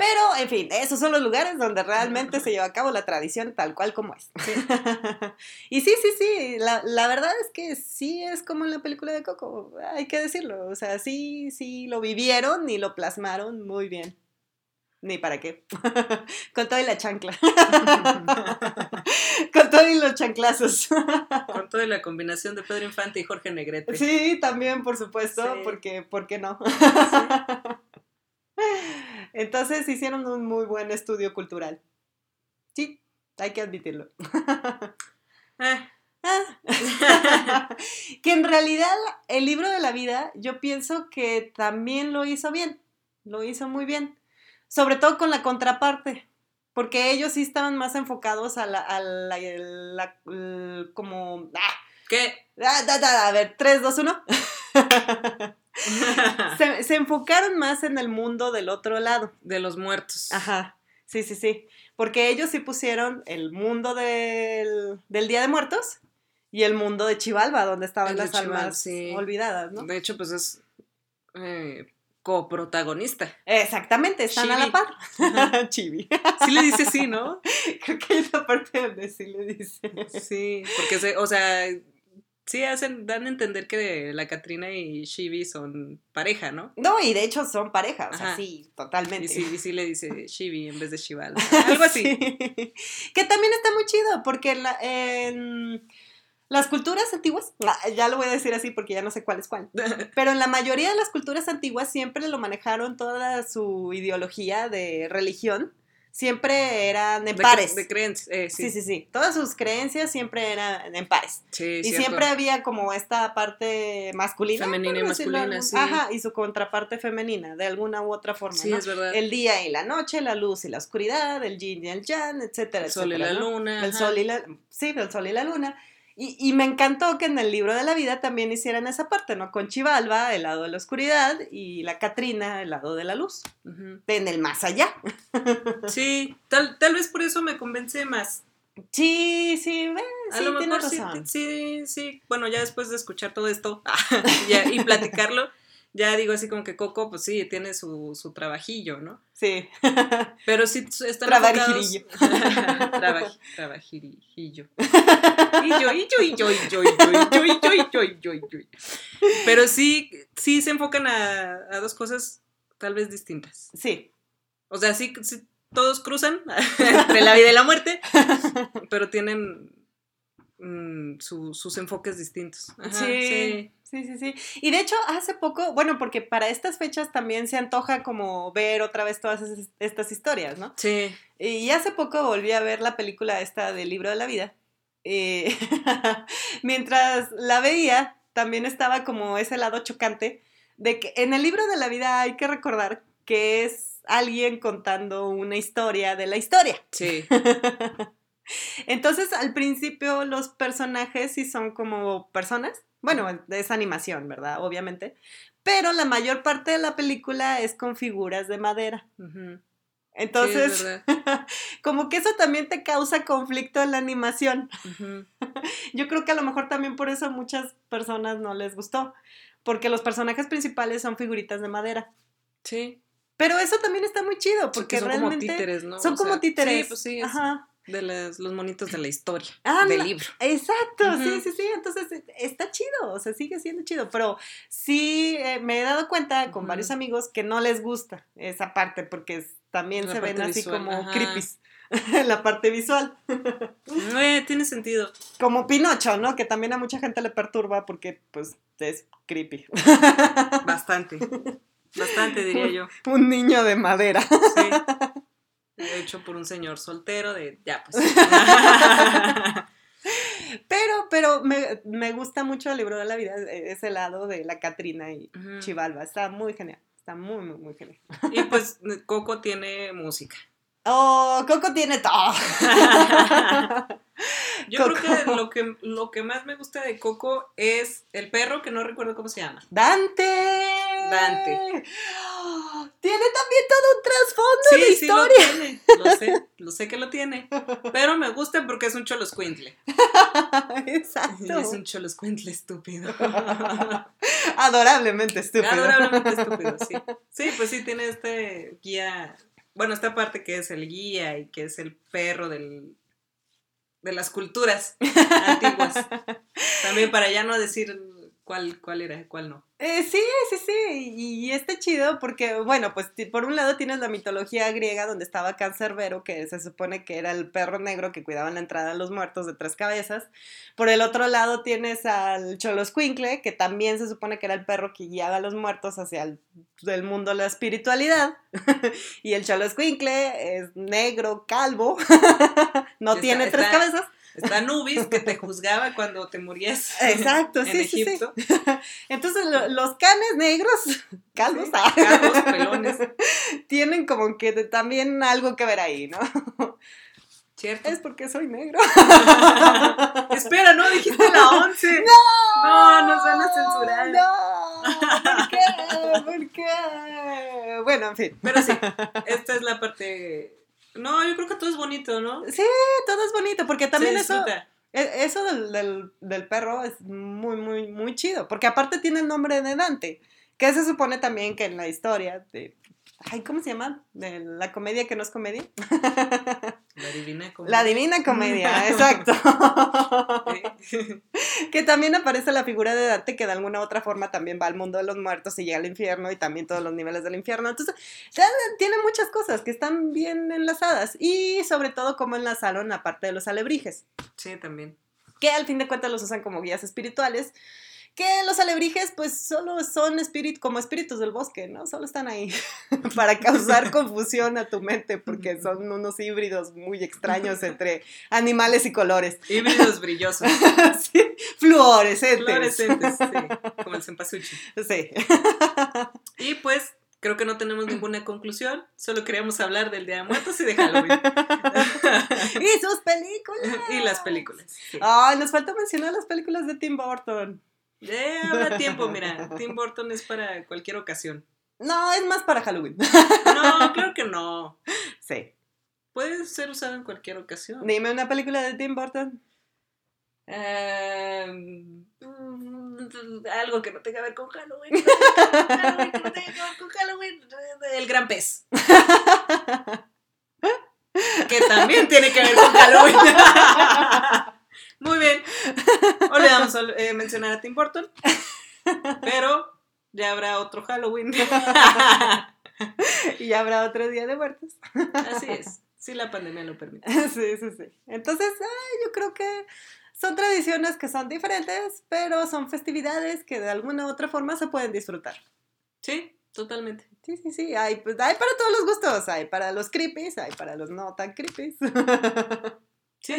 Pero, en fin, esos son los lugares donde realmente se lleva a cabo la tradición tal cual como es. y sí, sí, sí, la, la, verdad es que sí es como en la película de Coco, hay que decirlo. O sea, sí, sí, lo vivieron y lo plasmaron muy bien. Ni para qué. Con todo y la chancla. Con todo y los chanclazos. Con toda la combinación de Pedro Infante y Jorge Negrete. Sí, también, por supuesto, porque, ¿por qué no? Entonces hicieron un muy buen estudio cultural. Sí, hay que admitirlo. Eh. que en realidad el libro de la vida yo pienso que también lo hizo bien, lo hizo muy bien sobre todo con la contraparte, porque ellos sí estaban más enfocados a la, a la, como... ¡ah! ¿Qué? Ah, a ver, 3, 2, 1. Se, enfocaron más en el mundo del otro lado. De los muertos. Ajá, sí, sí, sí. Porque ellos sí pusieron el mundo del, Día de Muertos y el mundo de Chivalba, donde estaban las almas olvidadas, ¿no? De hecho, pues es eh, coprotagonista. Exactamente, están a la par. Chibi. Sí le dice sí, ¿no? Creo que hay una parte donde sí le dice. Sí, porque, se, o sea, sí hacen, dan a entender que la Katrina y Chibi son pareja, ¿no? No, y de hecho son pareja, o sea, sí, totalmente. Y sí, y sí le dice Chibi en vez de Shival. Algo así. Que también está muy chido, porque la, en las culturas antiguas, ah, ya lo voy a decir así porque ya no sé cuál es cuál, pero en la mayoría de las culturas antiguas siempre lo manejaron toda su ideología de religión, siempre eran en pares. De creencias, eh, sí. sí. sí, Todas sus creencias siempre eran en pares. Sí, y siempre había como esta parte masculina. Femenina y masculina, sí. Ajá, y su contraparte femenina, de alguna u otra forma. Sí, es verdad. El día y la noche, la luz y la oscuridad, el yin y el yang, etcétera, El sol y la luna. El sol y la... Sí, el sol y la luna. Y, me encantó que en el libro de la vida también hicieran esa parte, ¿no? Con Chivalba, el lado de la oscuridad, y la Catrina, el lado de la luz, en el más allá. Sí, tal, tal vez por eso me convence más. Sí, sí, a lo mejor sí, sí, sí, bueno, ya después de escuchar todo esto y platicarlo, ya digo así como que Coco, pues sí, tiene su, su trabajillo, ¿no? Sí. Pero sí están Trabajirillo. Trabaj, trabajirillo. Y yo, y yo, y yo, y yo, y yo, y yo, y yo, y yo, y yo. Pero sí, sí se enfocan a, a dos cosas tal vez distintas. Sí. O sea, sí, sí todos cruzan entre la vida y la muerte, pero tienen mm, su, sus enfoques distintos. sí. Sí, sí, sí. Y de hecho, hace poco, bueno, porque para estas fechas también se antoja como ver otra vez todas estas historias, ¿no? Sí. Y hace poco volví a ver la película esta del libro de la vida. Eh, mientras la veía, también estaba como ese lado chocante de que en el libro de la vida hay que recordar que es alguien contando una historia de la historia. Sí. Entonces, al principio los personajes sí son como personas bueno, es animación, ¿verdad? Obviamente. Pero la mayor parte de la película es con figuras de madera. Entonces, como que eso también te causa conflicto en la animación. Yo creo que a lo mejor también por eso a muchas personas no les gustó, porque los personajes principales son figuritas de madera. Sí. Pero eso también está muy chido, porque son realmente... Como títeres, ¿no? Son como títeres. Sí, pues sí. Ajá. De las- los monitos de la historia, Ah, del libro. Exacto, sí, sí, sí. Entonces eh, está chido, o sea, sigue siendo chido. Pero sí eh, me he dado cuenta con varios amigos que no les gusta esa parte porque es- también La se ven así visual, como ajá. creepies. la parte visual. Eh, tiene sentido. Como Pinocho, ¿no? Que también a mucha gente le perturba porque, pues, es creepy. Bastante. Bastante, diría yo. Un niño de madera. Sí. Hecho por un señor soltero de. Ya, pues. Pero, pero me, me gusta mucho el libro de la vida, e- ese lado de la Catrina y Ujú. Chivalba. Está muy genial. Está muy, muy, muy genial. Y pues Coco tiene música. Oh, Coco tiene todo. Yo Coco. creo que lo, que lo que más me gusta de Coco es el perro, que no recuerdo cómo se llama. Dante. Dante. Tiene también todo un trasfondo de Sí, sí lo historia. tiene. Lo sé, lo sé que lo tiene. Pero me gusta porque es un choloscuintle. Exacto. Es un choloscuintle estúpido. Adorablemente estúpido. Adorablemente estúpido, sí. Sí, pues sí, tiene este guía. Bueno, esta parte que es el guía y que es el perro del, de las culturas antiguas. También para ya no decir cuál, cuál era, cuál no. Eh, sí, sí, sí, y, y está chido porque, bueno, pues por un lado tienes la mitología griega donde estaba Cancerbero, que se supone que era el perro negro que cuidaba la entrada a los muertos de tres cabezas. Por el otro lado tienes al Choloscuincle, que también se supone que era el perro que guiaba a los muertos hacia el, el mundo de la espiritualidad. y el Choloscuincle es negro, calvo, no tiene tres está- cabezas. Está Nubis, que te juzgaba cuando te morías Exacto, en sí, sí, sí. Egipto. Entonces lo- los canes negros, calvos, ah, calvos, pelones. tienen como que también algo que ver ahí, ¿no? ¿Cierto? Es porque soy negro. Espera, no, dijiste la 11. ¡No! No, nos van a censurar. ¡No! ¿Por qué? ¿Por qué? Bueno, en fin. Pero sí, esta es la parte. No, yo creo que todo es bonito, ¿no? Sí, todo es bonito, porque también Se eso, e- eso del, del- del perro es muy, muy, muy chido, porque aparte tiene el nombre de Dante, que se supone también que en la historia de... Ay, ¿cómo se llama? De la comedia que no es comedia. La divina como. La Divina Comedia, exacto. Sí. que también aparece la figura de Dante, que de alguna u otra forma también va al mundo de los muertos y llega al infierno y también todos los niveles del infierno. Entonces, ya tiene muchas cosas que están bien enlazadas y sobre todo cómo enlazaron la parte de los alebrijes, Sí, también. que al fin de cuentas los usan como guías espirituales. Que los alebrijes, pues, solo son espíritus, como espíritus del bosque, ¿no? Solo están ahí para causar confusión a tu mente, porque son unos híbridos muy extraños entre animales y colores. Híbridos brillosos. Sí, fluorescentes. Fluorescentes, sí. Como el cempasúchil. Sí. Y pues, creo que no tenemos ninguna conclusión. Solo queríamos hablar del Día de Muertos y de Halloween. y sus películas. y las películas. sí. Ay, nos falta mencionar las películas de Tim Burton. Eh, habrá tiempo, mira. Tim Burton es para cualquier ocasión. No, es más para Halloween. No, claro que no. Sí. Puede ser usado en cualquier ocasión. Dime una película de Tim Burton. Mm, algo que no tenga que ver con Halloween. Algo que no tenga que ver con Halloween. El gran pez. Que también tiene que ver con Halloween. Muy bien. Olvidamos eh, mencionar a Tim Burton. Pero ya habrá otro Halloween. y habrá otro día de muertos. Así es. Si la pandemia lo permite. Sí, sí, sí. Entonces, ay, yo creo que son tradiciones que son diferentes, pero son festividades que de alguna u otra forma se pueden disfrutar. Sí, totalmente. Sí, sí, sí. Hay, pues, hay para todos los gustos. Hay para los creepies, hay para los no tan creepies. Sí.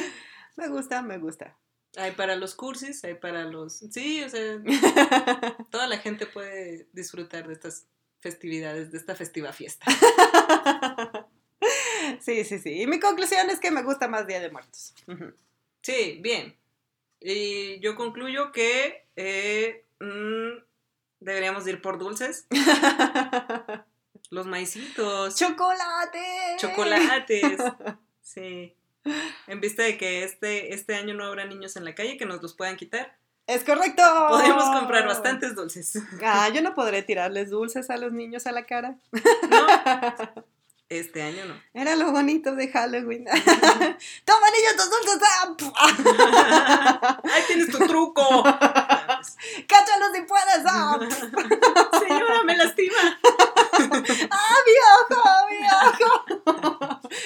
Me gusta, me gusta. Hay para los cursis, hay para los... Sí, o sea, toda la gente puede disfrutar de estas festividades, de esta festiva fiesta. Sí, sí, sí. Y mi conclusión es que me gusta más Día de Muertos. Sí, bien. Y yo concluyo que eh, mm, deberíamos ir por dulces. Los maicitos, ¡Chocolate! chocolates. Sí. En vista de que este, este año no habrá niños en la calle que nos los puedan quitar, ¡Es correcto! podemos comprar bastantes dulces. Ah, yo no podré tirarles dulces a los niños a la cara. ¿No? Este año no. Era lo bonito de Halloween. ¡Toma, niño, tus dulces! ¡Ahí tienes tu truco! ¡Cáchalo si puedes! ¡Ah! Señora, me lastima. ¡Ah, mi ojo, mi ojo!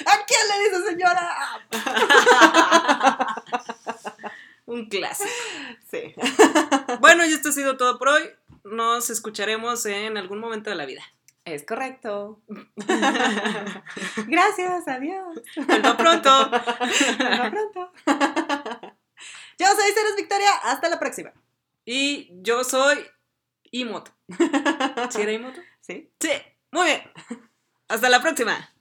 ¿A quién le dice señora? Un clásico. Sí. Bueno, y esto ha sido todo por hoy. Nos escucharemos en algún momento de la vida. Es correcto. Gracias, adiós. Hasta pronto. Hasta pronto. Yo soy Ceres Victoria, hasta la próxima. Y yo soy Imoto. ¿Sí era Imoto? ¿Sí? Sí. Muy bien. Hasta la próxima.